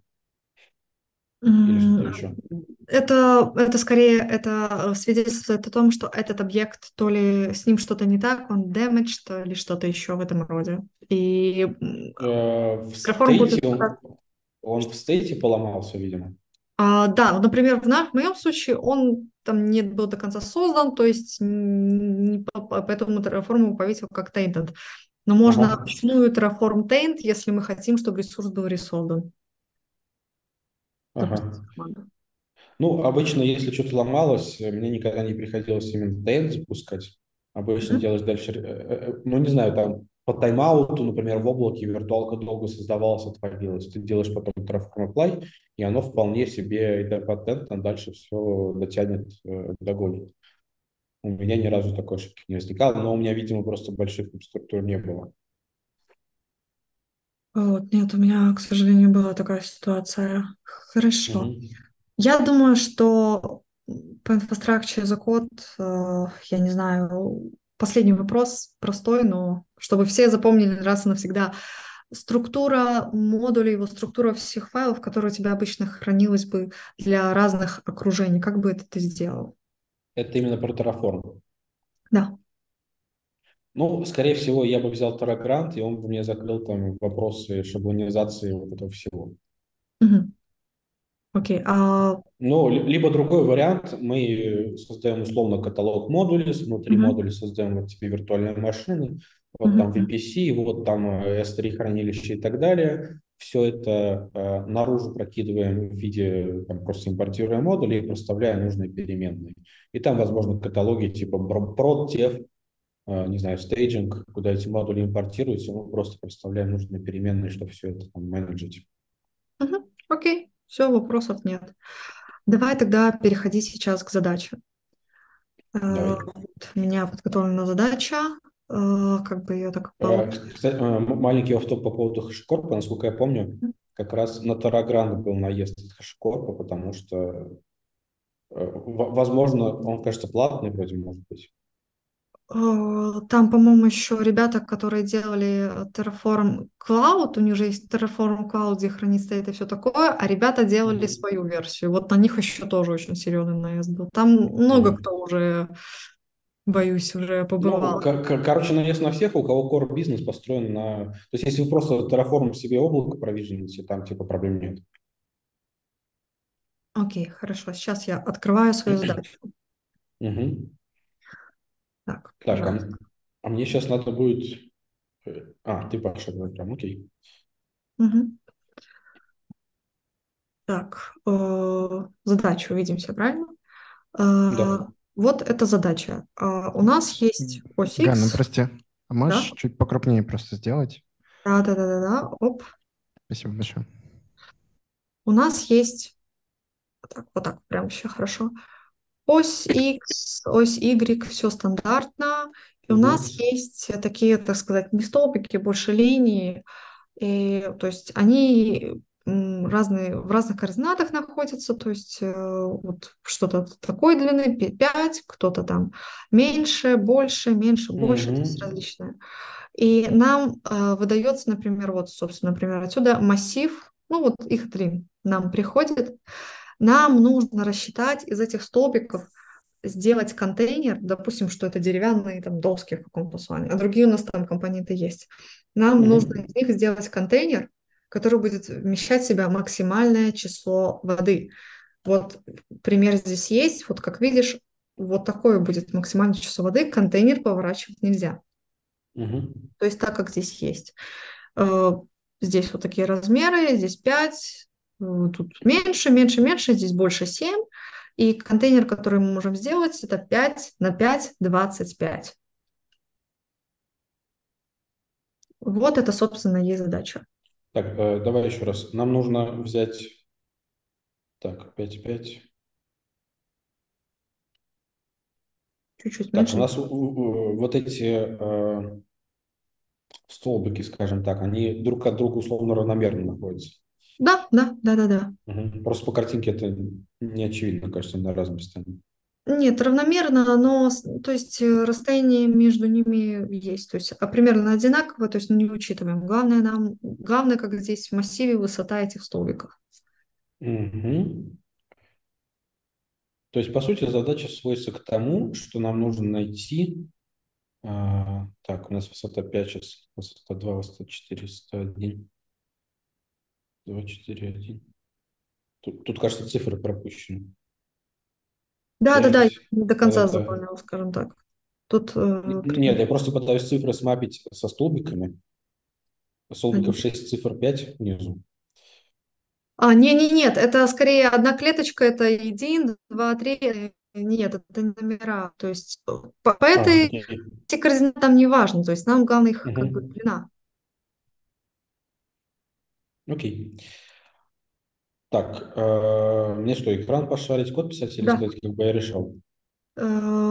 Или еще? Это, это скорее это свидетельствует о том, что этот объект то ли с ним что-то не так, он damaged или что-то еще в этом роде. И э, в стейте он, он в стейте поломался, видимо. А, да, например, в, на, в моем случае он там не был до конца создан, то есть не, поэтому Terraform повесил как tainted. Но можно ага. вручную Terraform taint, если мы хотим, чтобы ресурс был ресолдан. Ага. Ну, обычно, если что-то ломалось, мне никогда не приходилось именно тейл запускать. Обычно mm-hmm. делаешь дальше, э, э, э, ну, не знаю, там по тайм-ауту, например, в облаке виртуалка долго создавалась, отвалилась. Ты делаешь потом Terraform Apply, и оно вполне себе идемпотентно дальше все дотянет, догонит. У меня ни разу такой ошибки не возникало, но у меня, видимо, просто больших структур не было. Вот, нет, у меня, к сожалению, была такая ситуация. Хорошо. Mm-hmm. Я думаю, что по инфраструктуре за код, э, я не знаю, последний вопрос простой, но чтобы все запомнили раз и навсегда. Структура модулей, его структура всех файлов, которые у тебя обычно хранилась бы для разных окружений, как бы это ты сделал? Это именно про Terraform? Да. Ну, скорее всего, я бы взял Террагрант, и он бы мне закрыл там вопросы шаблонизации вот этого всего. Мгм. Окей, а... Ну, ли- либо другой вариант, мы создаем условно каталог модулей, внутри Мгм. модуля создаем вот тебе виртуальные машины, вот там Мгм. VPC, вот там э, S3 хранилище и так далее. Все это э, наружу прокидываем в виде, там, просто импортируя модули и проставляя нужные переменные. И там, возможно, каталоги типа Pro, Prod, не знаю, стейджинг, куда эти модули импортируются, мы просто проставляем нужные переменные, чтобы все это там менеджить. Мгм. Окей, все, вопросов нет. Давай тогда переходи сейчас к задаче. Э, Давай. у меня подготовлена задача, э, как бы ее так Э. Кстати, э, маленький офф-топ по поводу хэшкорпа, насколько я помню, как раз на Тарагран был наезд от хэшкорпа, потому что, э, возможно, он, кажется, платный вроде, может быть. Э, Там, по-моему, еще ребята, которые делали Terraform Cloud, у них же есть Terraform Cloud, где хранится это все такое, а ребята делали свою версию. Вот на них еще тоже очень серьезный наезд был. Там много кто уже, боюсь, уже Ну, побывал. кор- кор- короче, наезд на всех, у кого core бизнес построен на... То есть, если вы просто Terraform себе облако провижените, там типа проблем нет. Окей, хорошо. Сейчас я открываю свою задачу. Мгм. Так, Так, а, пожалуйста. а мне сейчас надо будет... э, А, ты давай прям, окей. Мгм. Так, э, задачу увидимся, правильно? Э, Да. Вот эта задача. Э, У нас есть ось Ганна, X. прости, а можешь чуть покрупнее просто сделать? Да, да, да, да, да. Оп. Спасибо большое. У нас есть так, вот так, прям вообще хорошо. Ось X, ось Y, все стандартно. И у нас есть такие, так сказать, не столбики, больше линии. И, то есть они разные, в разных координатах находятся, то есть э, вот что-то такой длины, 5, кто-то там меньше, больше, меньше, больше, то есть Мгм. различные. И нам э, выдается, например, вот, собственно, например, отсюда массив, ну вот их три нам приходит. Нам нужно рассчитать из этих столбиков, сделать контейнер, допустим, что это деревянные там доски в каком-то плане, а другие у нас там компоненты есть. Нам Мгм. нужно из них сделать контейнер, который будет вмещать в себя максимальное число воды. Вот пример здесь есть, вот как видишь, вот такое будет максимальное число воды, контейнер поворачивать нельзя. Мгм. То есть так, как здесь есть. Э, Здесь вот такие размеры, здесь 5, тут меньше, меньше, меньше, здесь больше 7. И контейнер, который мы можем сделать, это 5 на 5, 25. Вот это, собственно, и задача. Так, э, давай еще раз. Нам нужно взять... Так, 5,5. Чуть-чуть Так, у меньше. нас у- у- вот эти э, столбики, скажем так, они друг от друга условно равномерно находятся. Да, да, да, да, да. Мгм. Просто по картинке это не очевидно, кажется, на разном расстоянии. Нет, равномерно, но, то есть э, расстояние между ними есть, то есть а, примерно одинаково, то есть не учитываем. Главное нам, главное, как здесь в массиве, высота этих столбиков. Мгм. То есть, по сути, задача сводится к тому, что нам нужно найти... а, так, у нас высота 5 сейчас, высота 2, высота 4, высота 1. 2, 4, 1. Тут, тут кажется, цифры пропущены. Да, да, да, я не до конца это- заполняла, скажем так. Тут э, Нет, я просто пытаюсь цифры смапить со столбиками. Столбиков 6, цифр 5 внизу. А, не, не, нет, это скорее одна клеточка, это один, два, три. Нет, это номера. То есть э, по, по А, этой окей. эти координаты там не важно. То есть нам главное их как бы длина. Окей. Так, э, мне что, экран пошарить, код писать или Да. сказать, как бы я решал? Э,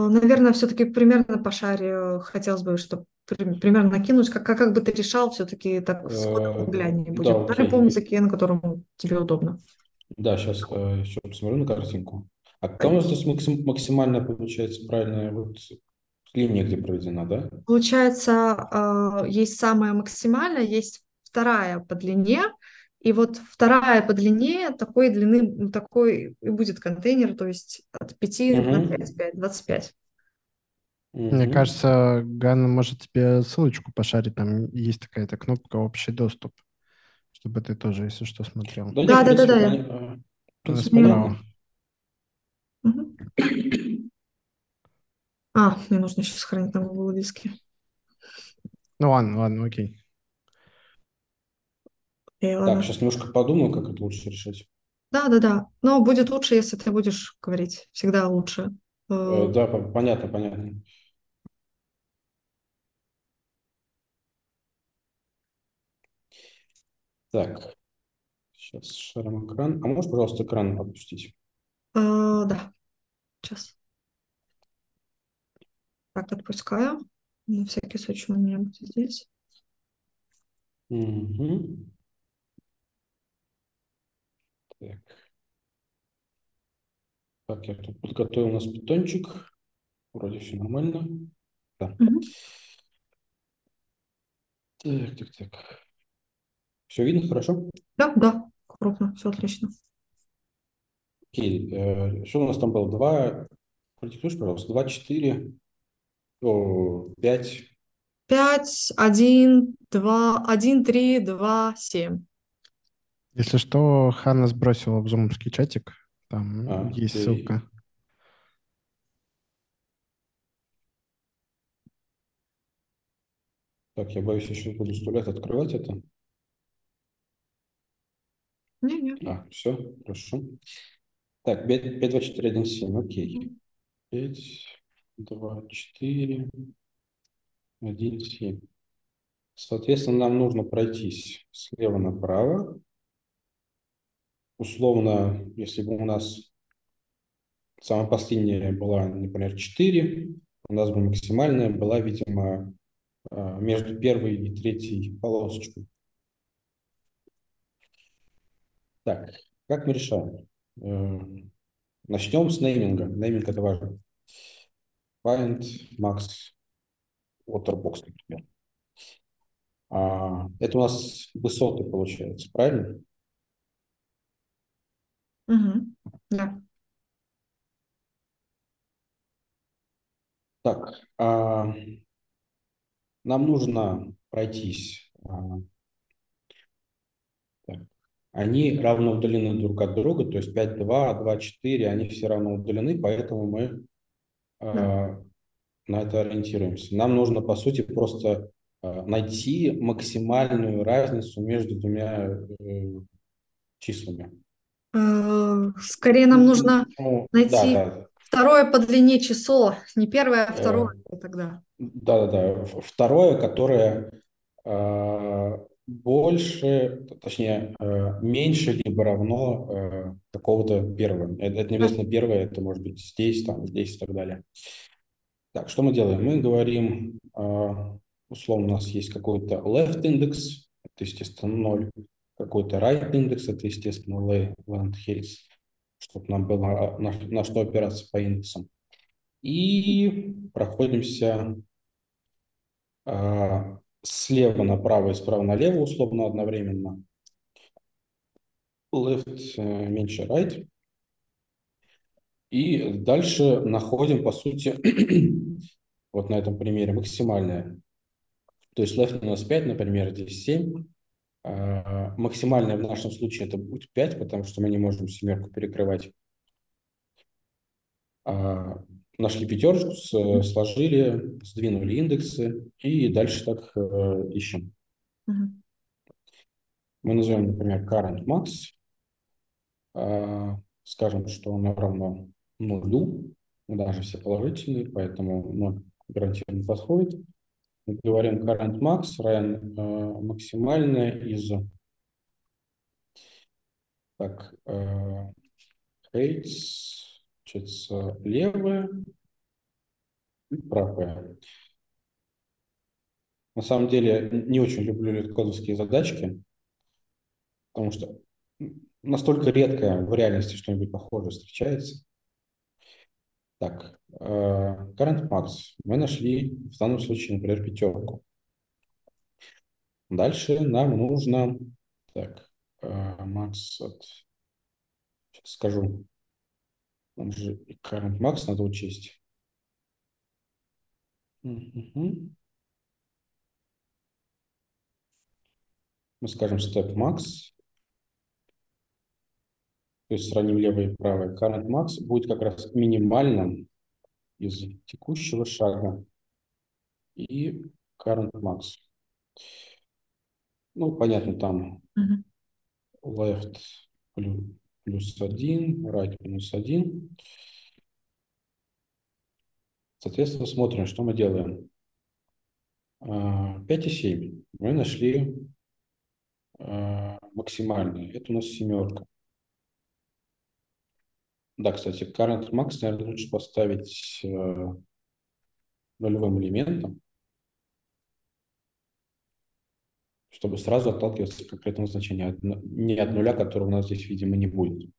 наверное, все-таки примерно по шаре хотелось бы, чтобы примерно накинуть, как, как, как бы ты решал, все-таки так сходу Э, глянь не да, будет. На окей. любом языке, на котором тебе удобно. Да, сейчас еще посмотрю на картинку. А какая у нас здесь максим- максимальная, получается, правильная вот линия, где проведена, да? Получается, э, есть самая максимальная, есть вторая по длине, и вот вторая по длине такой длины, такой и будет контейнер, то есть от 5 на Мгм. 5, 5, 25. Мне кажется, Ганна может тебе ссылочку пошарить, там есть такая-то кнопка «Общий доступ», чтобы ты тоже, если что, смотрел. Да Да, да, да, да. справа. Мгм. А, мне нужно еще сохранить на Google диске. Ну ладно, ладно, окей. Окей, Так, сейчас немножко подумаю, как это лучше решить. Да, да, да. Но будет лучше, если ты будешь говорить. Всегда лучше. Э, Э, Да, по- понятно, понятно. Так, сейчас шарим экран. А можешь, пожалуйста, экран опустить? э, да, сейчас. Так, отпускаю. На всякий случай у меня будет здесь. Мгм. Так. Так, я тут подготовил у нас питончик. Вроде все нормально. Да. Мгм. Так, так, так. Все видно хорошо? Да, да, крупно, все отлично. Окей. э, Что у нас там было? Два, продиктуешь, пожалуйста, два, четыре, о, пять. Пять, один, два, один, три, два, семь. Если что, Ханна сбросила в зумовский чатик, там А, есть окей. ссылка. Так, я боюсь, я сейчас буду сто лет открывать это. Не-не. А, все, хорошо. Так, 5, 5, 2, 4, 1, 7, окей. 5, 2, 4, 1, 7. Соответственно, нам нужно пройтись слева направо. Условно, если бы у нас самая последняя была, например, 4, у нас бы максимальная была, видимо, а, между первой и третьей полосочкой. Так, как мы решаем? Э, Начнем с нейминга. Нейминг это важно. Find Max Waterbox, например. А, это у нас высоты получается, правильно? Мгм. Да. Так, а, нам нужно пройтись. а, так. Они равно удалены друг от друга, то есть 5, 2, 2, 4, они все равно удалены, поэтому мы а, на это ориентируемся. Нам нужно, по сути, просто а, найти максимальную разницу между двумя э, числами. Э, Скорее нам нужно Ну, найти да, да. второе по длине число. Не первое, а Э, второе тогда. Да-да-да. Второе, которое э, больше, точнее, э, меньше либо равно э, какого-то первого. Это, это не обязательно первое, это может быть здесь, там, здесь и так далее. Так, что мы делаем? Мы говорим, э, условно, у нас есть какой-то left индекс, это, естественно, 0, какой-то right индекс, это, естественно, length, heights, чтобы нам было на, на что опираться по индексам. И проходимся а, слева направо и справа налево, условно, одновременно. Left э, меньше right. И дальше находим, по сути, вот на этом примере максимальное. То есть left у нас 5, например, здесь 7. А, Максимальное в нашем случае это будет 5, потому что мы не можем семерку перекрывать. А, Нашли пятерочку, с- сложили, сдвинули индексы и дальше так э, ищем. Мы назовем, например, current max, а, скажем, что оно равно нулю, даже все положительные, поэтому 0 гарантированно подходит. Мы говорим current max равен э, максимальное из так, э, heights, получается, левое и правое. На самом деле не очень люблю литкодовские задачки, потому что настолько редко в реальности что-нибудь похожее встречается. Так, э, current max. Мы нашли в данном случае, например, пятерку. Дальше нам нужно, так, э, max от, сейчас скажу, он же и current max надо учесть. Мы скажем step max, то есть сравним левое и правое. Current max будет как раз минимальным из текущего шага и current max. Ну, понятно, там Мгм. left плюс, плюс 1, right минус 1. Соответственно, смотрим, что мы делаем. А, 5 и 7. Мы нашли а, максимальные. Это у нас семерка. Да, кстати, current max, наверное, лучше поставить э, нулевым элементом, чтобы сразу отталкиваться от конкретного значения, от ну- не от нуля, которого у нас здесь, видимо, не будет.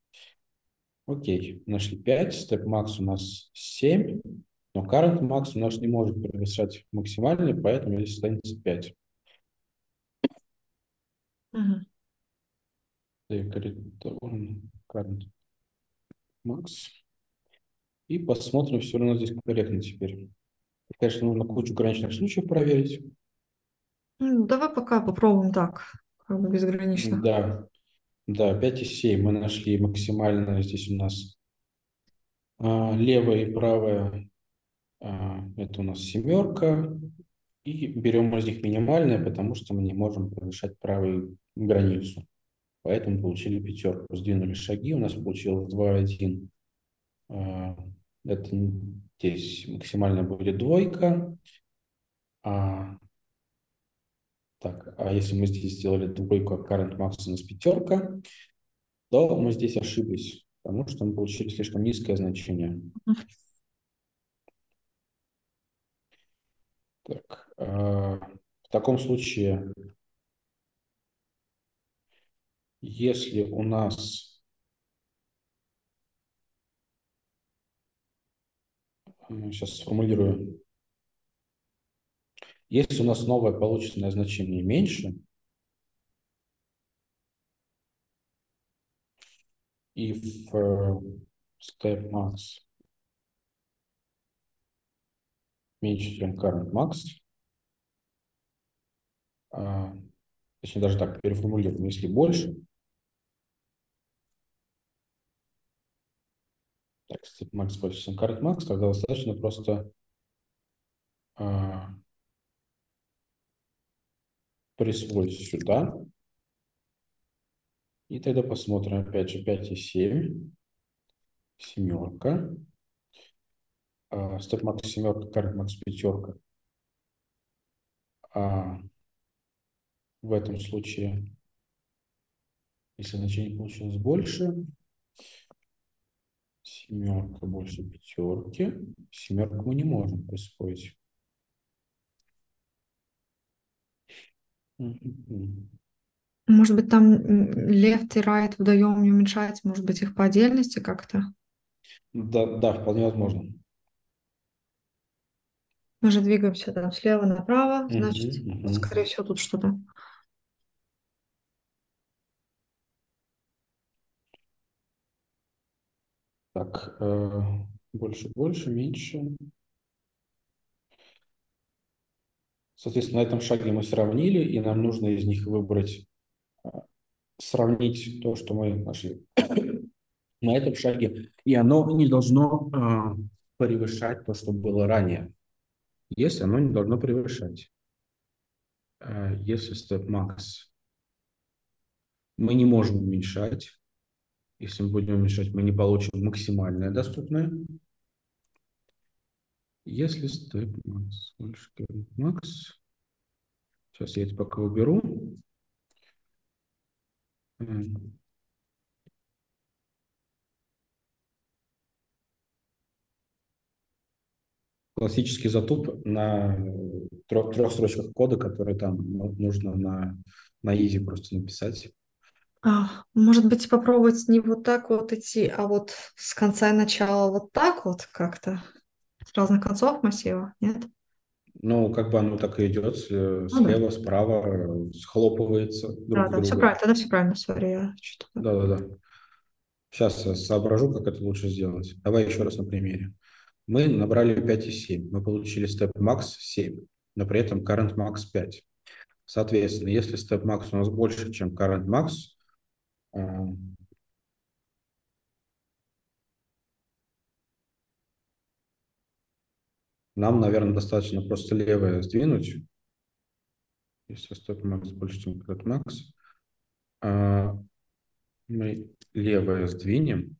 Окей, нашли 5, step max у нас 7, но current max у нас не может превышать максимальный, поэтому здесь останется 5. Мгм. current max. И посмотрим, все нас здесь корректно теперь. Конечно, нужно кучу граничных случаев проверить. Ну, давай пока попробуем так, как бы безгранично. Да, да, 5 и 7 мы нашли максимально здесь у нас а, левая и правая, а, это у нас семерка, и берем из них минимальное, потому что мы не можем превышать правую границу. Поэтому получили пятерку, сдвинули шаги, у нас получилось 2, 1. А, Это здесь максимально будет двойка. А, так, а если мы здесь сделали двойку, а current max у нас пятерка, то мы здесь ошиблись, потому что мы получили слишком низкое значение. Так, а, в таком случае, если у нас сейчас сформулирую, если у нас новое полученное значение меньше, if э, step max меньше, чем current max, а, точнее даже так, переформулируем, если больше, так, step max больше, чем current max, тогда достаточно просто а, присвоить сюда, и тогда посмотрим, опять же, 5 и 7, семерка, а, step max семерка, current max пятерка. А в этом случае, если значение получилось больше, семерка больше пятерки, семерку мы не можем присвоить. Может быть, там left и right вдвоем не уменьшать, может быть, их по отдельности как-то? Да, да, вполне возможно. Мы же двигаемся там слева направо, значит, мгм. скорее всего, тут что-то. Так, э, больше, больше, меньше. Соответственно, на этом шаге мы сравнили, и нам нужно из них выбрать, э, сравнить то, что мы нашли на этом шаге, и оно не должно э, превышать то, что было ранее. Если оно не должно превышать. Э, Если step max мы не можем уменьшать, если мы будем уменьшать, мы не получим максимальное доступное. Если step max max, сейчас я это пока уберу. Классический затуп на трех, трех строчках кода, который там ну, нужно на, на easy просто написать. А, может быть, попробовать не вот так вот идти, а вот с конца и начала вот так вот как-то? С разных концов массива, нет? Ну, как бы оно так и идет, с- да. слева, справа, э, схлопывается друг Да, да, все правильно, тогда все правильно, сори, я что-то... Да-да-да. Сейчас я соображу, как это лучше сделать. Давай еще раз на примере. мы набрали 5,7. Мы получили step max 7, но при этом current max 5. Соответственно, если step max у нас больше, чем current max, а, нам, наверное, достаточно просто левое сдвинуть. Если step max больше, чем current max, а, мы левое сдвинем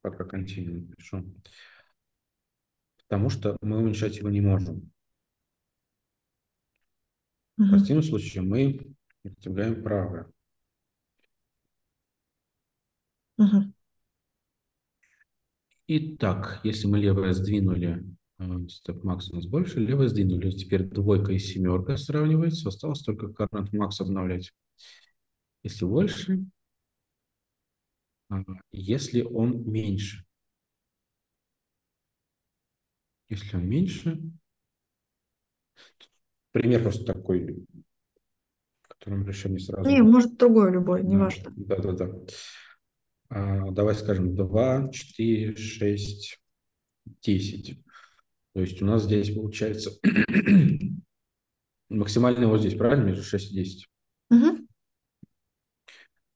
пока континуум пишу, потому что мы уменьшать его не можем. В противном случае мы отодвигаем правое. Угу. Итак, если мы левое сдвинули, степ макс у нас больше, левое сдвинули, теперь двойка и семерка сравнивается, осталось только current max обновлять. Если больше, если он меньше. Если он меньше, пример просто такой, которым решим не сразу. Не, может другой любой, неважно. Да, да, да. А, давай скажем 2, 4, 6, 10. То есть у нас здесь получается максимальный вот здесь, правильно, между 6 и 10? Угу.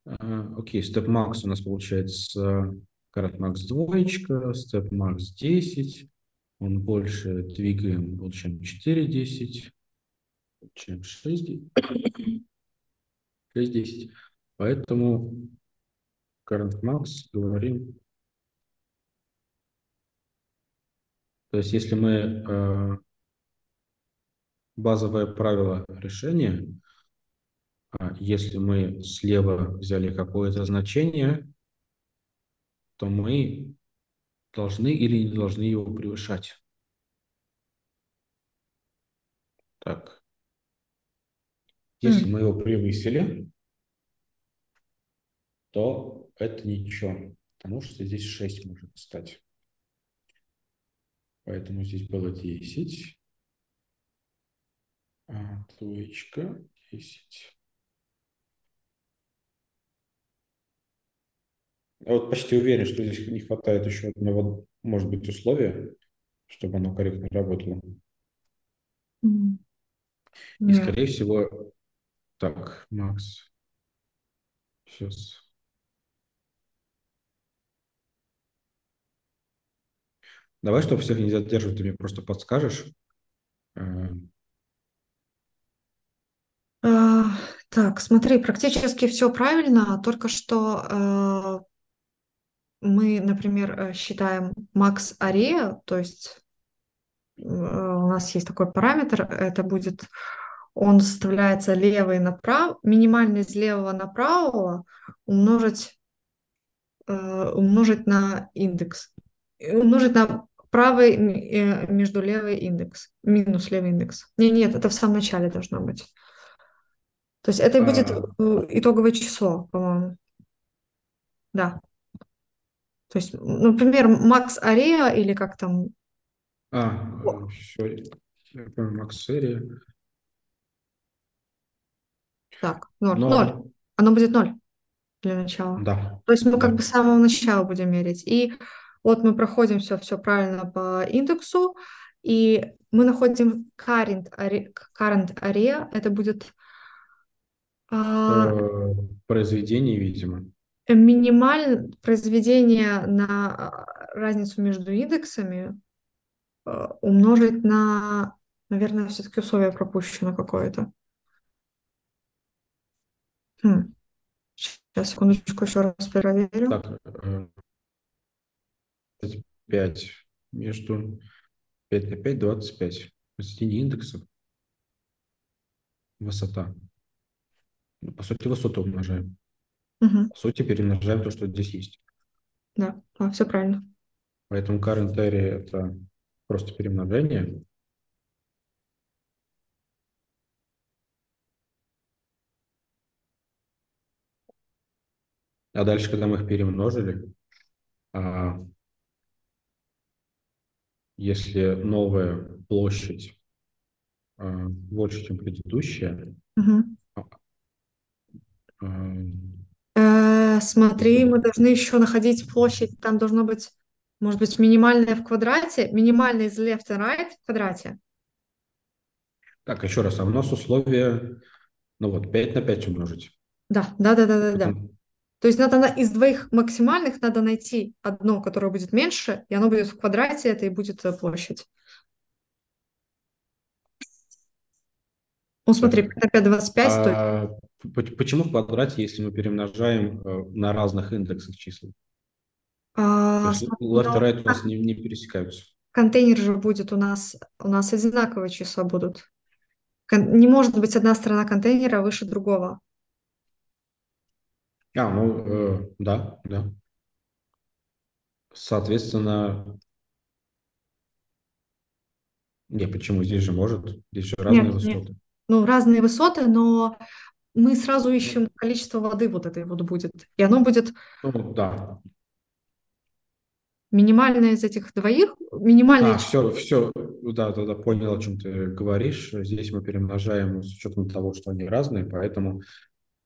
А, окей, степ макс у нас получается карат макс двоечка, степ макс 10. Он больше двигаем, получаем 4, 10. Получаем 6, 6, 10. Поэтому current max говорим. То есть если мы э, базовое правило решения а если мы слева взяли какое-то значение, то мы должны или не должны его превышать. Так. Если мы его превысили, то это ничего, потому что здесь 6 может стать. Поэтому здесь было 10. А, двоечка, 10. Я вот почти уверен, что здесь не хватает еще одного, может быть, условия, чтобы оно корректно работало. Mm. И, скорее всего, так, Макс, сейчас. Давай, чтобы всех не задерживать, ты мне просто подскажешь. Uh, так, смотри, практически все правильно, только что мы, например, э, считаем max area, то есть э, у нас есть такой параметр, это будет, он составляется левый направо, минимальный из левого направо умножить, э, умножить на индекс, умножить на правый между левый индекс, минус левый индекс. Не, нет, это в самом начале должно быть. То есть это и будет а... итоговое число, по-моему. Да. То есть, например, Макс Ареа или как там? А, все, Макс Ареа. Так, ноль, Но... ноль. Оно будет ноль для начала. Да. То есть мы да. как бы с самого начала будем мерить. И вот мы проходим все, все правильно по индексу, и мы находим current, current area, это будет... А... Произведение, видимо минимальное произведение на а, разницу между индексами а, умножить на, наверное, все-таки условие пропущено какое-то. Хм. Сейчас, секундочку, еще раз проверю. Так, 5 э, между 5 на 5, 25. Посредине индексов высота. Ну, по сути, высоту умножаем. Угу. По сути, перемножаем то, что здесь есть. Да, а, все правильно. Поэтому current area – это просто перемножение. А дальше, когда мы их перемножили, а, если новая площадь а, больше, чем предыдущая, угу. Смотри, мы должны еще находить площадь, там должно быть Может быть, минимальное в квадрате? Минимальное из left and right в квадрате? Так, еще раз, а у нас условие, ну вот, 5 на 5 умножить. Да, да, да, да, да, да. То есть надо из двоих максимальных надо найти одно, которое будет меньше, и оно будет в квадрате, это и будет э, площадь. Ну, смотри, 5 на 5, 25 а, стоит. Почему в квадрате, если мы перемножаем э, на разных индексах числа? А, left и right у нас не, не пересекаются. Контейнер же будет у нас, у нас одинаковые числа будут. Не может быть одна сторона контейнера выше другого. А, ну, э, да, да. Соответственно, не, почему? Здесь же может, здесь же разные нет, высоты. Нет. Ну, разные высоты, но мы сразу ищем количество воды вот этой вот будет. И оно будет... Ну, да. Минимальное из этих двоих, минимальное... А, все, все, да, да, да, понял, о чем ты говоришь. Здесь мы перемножаем с учетом того, что они разные, поэтому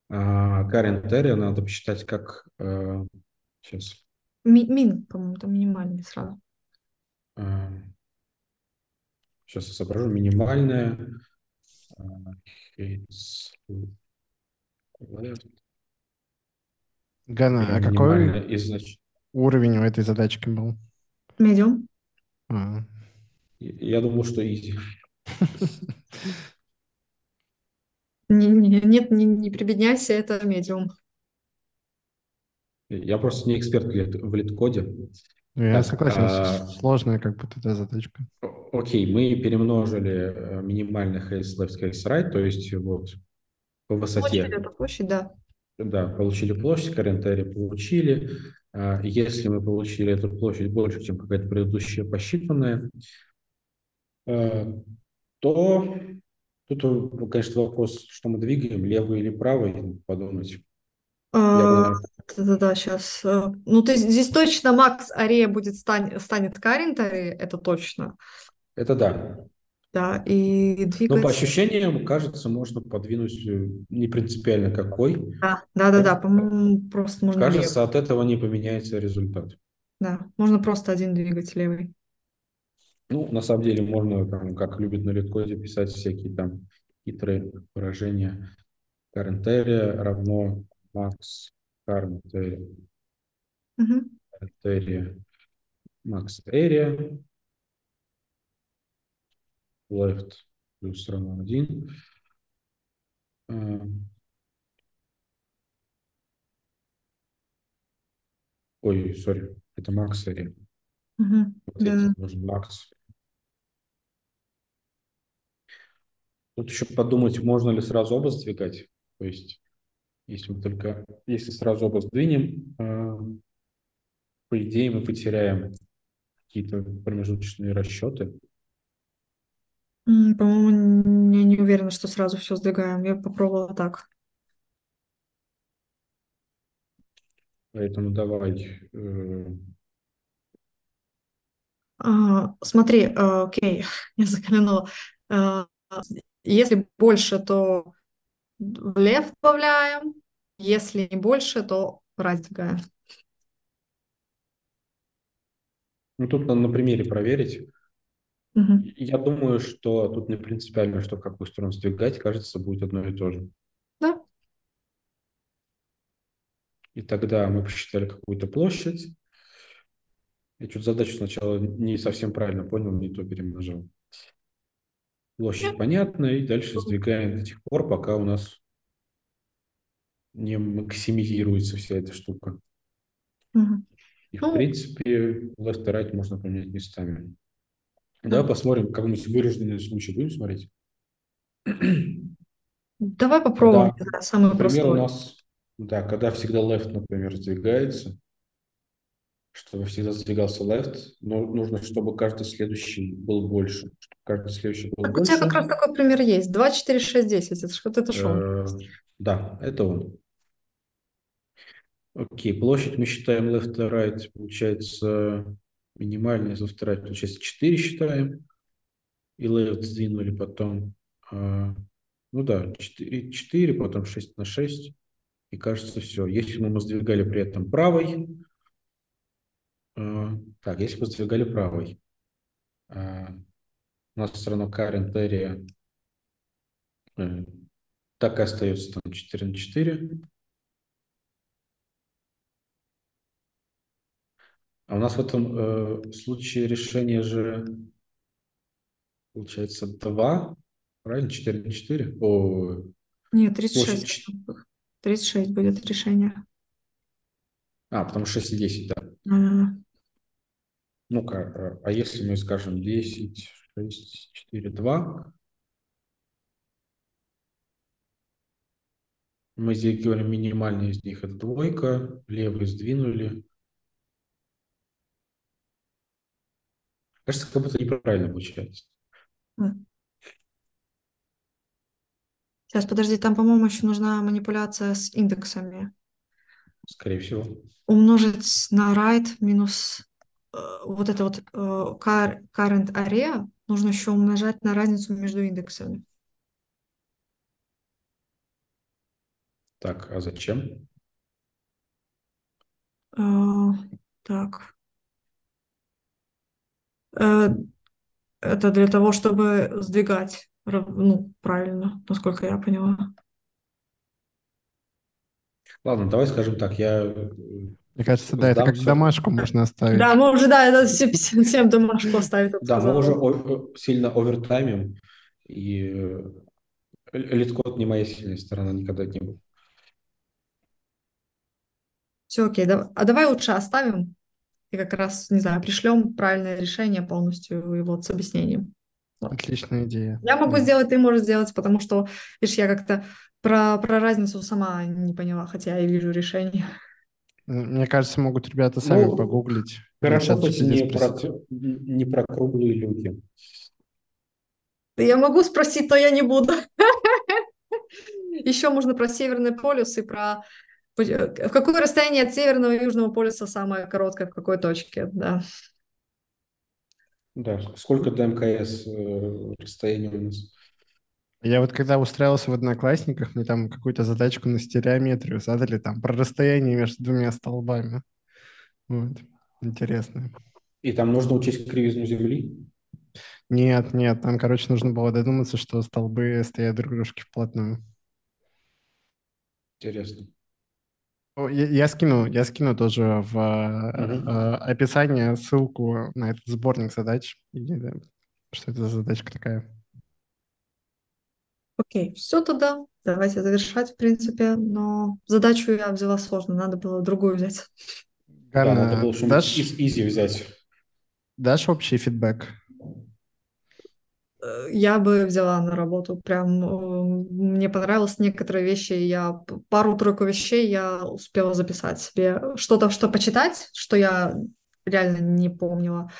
а, current area надо посчитать как... А, сейчас. Ми, мин, по-моему, там минимальный сразу. Сейчас я соображу. Минимальная... Гана, а какой изнач... уровень у этой задачки был? Медиум. А. Я думал, что easy. Не, не, нет, не, не прибедняйся, это медиум. Я просто не эксперт в лид-коде. Я так, согласен, а... сложная как бы эта задачка. Окей, мы перемножили э, минимальный case left, case right, то есть вот по высоте. Получили эту площадь, да. Да, получили площадь, комментарий получили. А, если мы получили эту площадь больше, чем какая-то предыдущая посчитанная, э, то Тут, конечно, вопрос, что мы двигаем, левый или правый, подумать. А, да-да-да, сейчас. Э, ну, то есть здесь точно Макс Арея будет стань, станет Карент это точно. Это да. Да, и двигаться... Но по ощущениям, кажется, можно подвинуть э, не принципиально какой. Да, да, да, да, по-моему, просто можно... Кажется, левый. от этого не поменяется результат. Да, можно просто один двигать левый. Ну, на самом деле можно, там, как любят на литкоде, писать всякие там хитрые выражения. Current area равно max current area. Uh-huh. Current area max area left плюс равно 1. Ой, сори, это max area. Uh-huh. Вот да. нужен max Тут еще подумать, можно ли сразу оба сдвигать. То есть, если мы только, если сразу оба сдвинем, э, по идее мы потеряем какие-то промежуточные расчеты. По-моему, я не уверена, что сразу все сдвигаем. Я попробовала так. Поэтому давай. Э... А, смотри, э, окей, я заглянула. Если больше, то в лев добавляем. Если не больше, то раздвигаем. Ну, тут надо на примере проверить. Угу. Я думаю, что тут не принципиально, что в какую сторону сдвигать, кажется, будет одно и то же. Да. И тогда мы посчитали какую-то площадь. Я что-то задачу сначала не совсем правильно понял, не то перемножал. Площадь понятна, и дальше сдвигаем до тех пор, пока у нас не максимизируется вся эта штука. Угу. И, в ну, принципе, right можно поменять местами. Да, посмотрим какой-нибудь вырожденный случай. Будем смотреть? Давай попробуем. Да. Самый например, простой. у нас, да, когда всегда left, например, сдвигается, чтобы всегда сдвигался left, но нужно, чтобы каждый следующий был больше. Чтобы каждый следующий был так больше. У тебя как раз такой пример есть. 2, 4, 6, 10. Это что это шел? Э, да, это он. Окей, площадь мы считаем left и right, получается минимальная за right, получается 4 считаем. И left сдвинули потом, а, ну да, 4, 4, потом 6 на 6. И кажется, все. Если мы сдвигали при этом правой, Э, так, если бы сдвигали правой, э, у нас все равно current area э, так и остается там 4 на 4. А у нас в этом э, случае решение же получается 2, правильно? 4 на 4? О, Нет, 36. 36 будет решение. А, потому что 6 и 10, да. А, Ну-ка, а если мы скажем 10, 6, 4, 2, мы здесь говорим минимальный из них это двойка, левый сдвинули. Кажется, как будто неправильно получается. Сейчас, подожди, там, по-моему, еще нужна манипуляция с индексами. Скорее всего. Умножить на right минус э, вот это вот э, current area нужно еще умножать на разницу между индексами. Так, а зачем? Э, так. Э, это для того, чтобы сдвигать, ну, правильно, насколько я поняла. Ладно, давай скажем так, я... Мне кажется, да, это как домашку можно оставить. Да, мы уже, да, это всем, всем домашку оставить. Да, мы уже сильно овертаймим, и э, литкод не моя сильная сторона никогда не был. Все окей, а давай лучше оставим и как раз, не знаю, пришлем правильное решение полностью и вот с объяснением. Отличная идея. Я могу сделать, ты можешь сделать, потому что, видишь, я как-то про, про разницу сама не поняла, хотя я вижу решение. Мне кажется, могут ребята сами ну, погуглить. Хорошо, хоть не про, не про круглые люди. Я могу спросить, но я не буду. Еще можно про Северный полюс и про в какое расстояние от Северного и Южного полюса самое короткое, в какой точке, да. Да, сколько до МКС э, расстояние у нас? Я вот когда устраивался в Одноклассниках, мне там какую-то задачку на стереометрию задали там про расстояние между двумя столбами. Вот. Интересно. И там нужно учесть кривизну Земли? Нет, нет, там, короче, нужно было додуматься, что столбы стоят друг дружке вплотную. Интересно. Я, я скину, я скину тоже в угу. э, описание ссылку на этот сборник задач. Что это за задачка такая? Окей, все тогда. Давайте завершать, в принципе. Но задачу я взяла сложно, надо было другую взять. Ганна, да, надо было дашь, изи взять. Дашь общий фидбэк? Э, я бы взяла на работу. Прям э, мне понравилось некоторые вещи. Я пару-тройку вещей я успела записать себе. Что-то, что почитать, что я реально не помнила.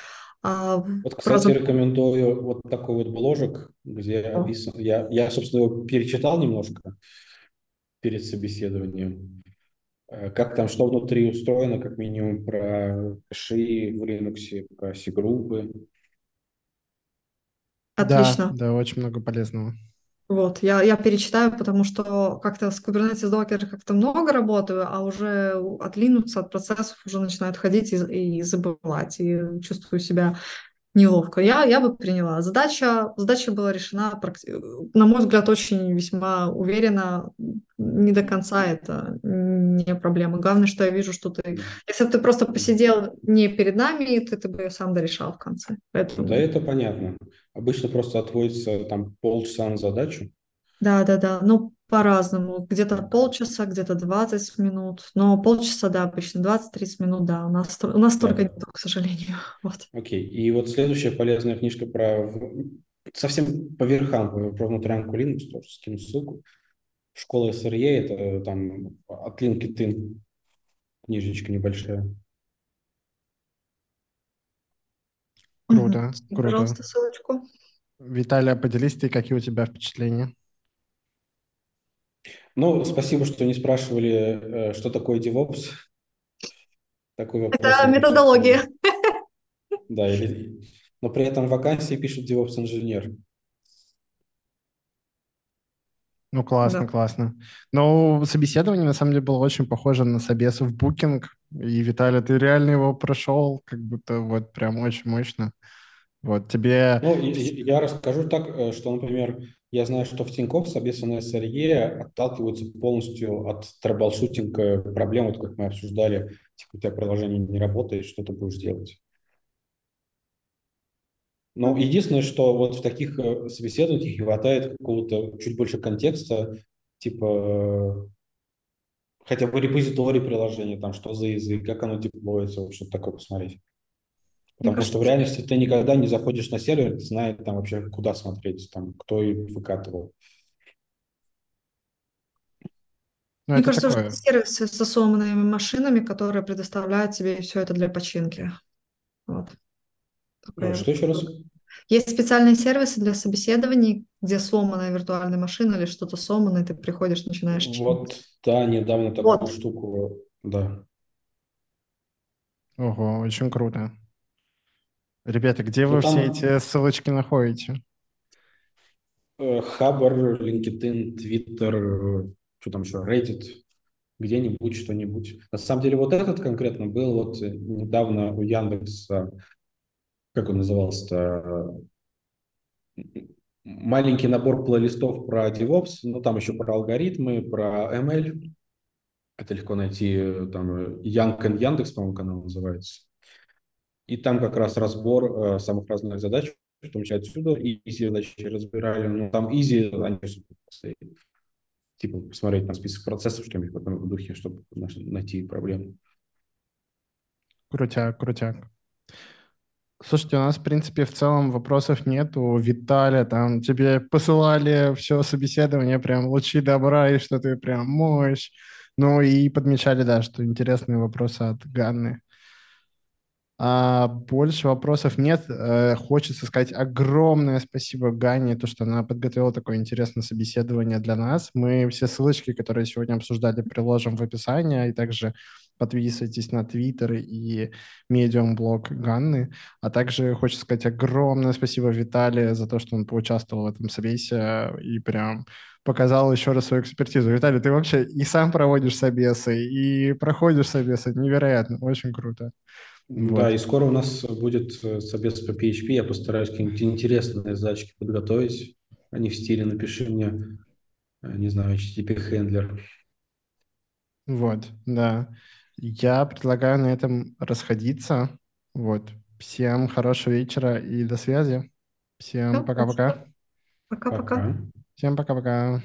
А вот, кстати, про... рекомендую вот такой вот бложек, где описан... Я, я, собственно, его перечитал немножко перед собеседованием. Э, как там, что внутри устроено, как минимум, про кэши в Linux, про C-группы. Отлично. Да, да, очень много полезного. Вот, я, я перечитаю, потому что как-то с Kubernetes Docker как-то много работаю, а уже от Linux, от процессов уже начинают ходить и, и забывать, и чувствую себя неловко. Я, я бы приняла. Задача, задача была решена, на мой взгляд, очень весьма уверенно. Не до конца это не проблема. Главное, что я вижу, что ты... Если бы ты просто посидел не перед нами, ты, ты бы ее сам дорешал в конце. Поэтому... Да, это понятно. Обычно просто отводится там полчаса на задачу. Да, да, да. Ну, по-разному. Где-то полчаса, где-то 20 минут. Но полчаса, да, обычно 20-30 минут, да. У нас, у нас да. только нет, к сожалению. Вот. Окей. И вот следующая полезная книжка про... Совсем по верхам, про внутрянку Linux, тоже скину ссылку. Школа СРЕ, это там от LinkedIn книжечка небольшая. Круто, угу. круто. Пожалуйста, ссылочку. Виталия, поделись ты, какие у тебя впечатления? Ну, спасибо, что не спрашивали, э, что такое DevOps. Такой вопрос. Это методология. Да, или... но при этом в вакансии пишут DevOps инженер. Ну, классно, Да. классно. Но собеседование, на самом деле, было очень похоже на собес в Booking. И, Виталий, ты реально его прошел, как будто вот прям очень мощно. Вот тебе... Ну, я расскажу так, э, что, например, я знаю, что в Тинькофф, соответственно, SRE отталкиваются полностью от troubleshooting а проблем, вот как мы обсуждали, типа у тебя приложение не работает, что ты будешь делать. Но единственное, что вот в таких э, собеседованиях не хватает какого-то чуть больше контекста, типа хотя бы репозиторий приложения, там, что за язык, как оно деплоится, вот что-то такое посмотреть. Потому что в реальности ты никогда не заходишь на сервер, зная там вообще, куда смотреть, там, кто и выкатывал. Ну, мне кажется, такое. есть сервисы с сломанными машинами, которые предоставляют тебе все это для починки. Вот. Такое Что еще раз? Есть специальные сервисы для собеседований, где сломанная виртуальная машина или что-то сломанное, ты приходишь, начинаешь чинить. Вот, да, недавно такую Вот. штуку, да. Ого, очень круто. Ребята, где Ну, вы все там- эти ссылочки находите? Э, Хабр, LinkedIn, Twitter, э, что там еще, Reddit, где-нибудь что-нибудь. На самом деле вот этот конкретно был вот э, недавно у Яндекса, как он назывался-то, э, маленький набор плейлистов про DevOps, ну там еще про алгоритмы, про ML. Это легко найти, э, там э, Young and Яндекс, по-моему, канал называется. И там как раз разбор э, самых разных задач, в том числе отсюда, и easy задачи разбирали. Ну, там easy, они типа посмотреть на список процессов, что-нибудь в этом духе, чтобы найти проблему. Крутяк, крутяк. Слушайте, у нас, в принципе, в целом вопросов нету. Виталя, там тебе посылали все собеседование, прям лучи добра, и что ты прям мощь. Ну и подмечали, да, что интересные вопросы от Ганны. А больше вопросов нет. Э, Хочется сказать огромное спасибо Гане, то, что она подготовила такое интересное собеседование для нас. Мы все ссылочки, которые сегодня обсуждали, приложим в описании, и также подписывайтесь на Твиттер и медиум-блог Ганны. А также хочется сказать огромное спасибо Виталию за то, что он поучаствовал в этом собесе и прям показал еще раз свою экспертизу. Виталий, ты вообще и сам проводишь собесы, и проходишь собесы. Невероятно, очень круто. Вот. Да, и скоро у нас будет э, собес по PHP. Я постараюсь какие-нибудь интересные задачки подготовить. Они в стиле «напиши мне, э, не знаю, HTTP-хендлер». Вот, да. Я предлагаю на этом расходиться. Вот. Всем хорошего вечера и до связи. Всем пока-пока. Пока-пока. Пока. Всем пока-пока.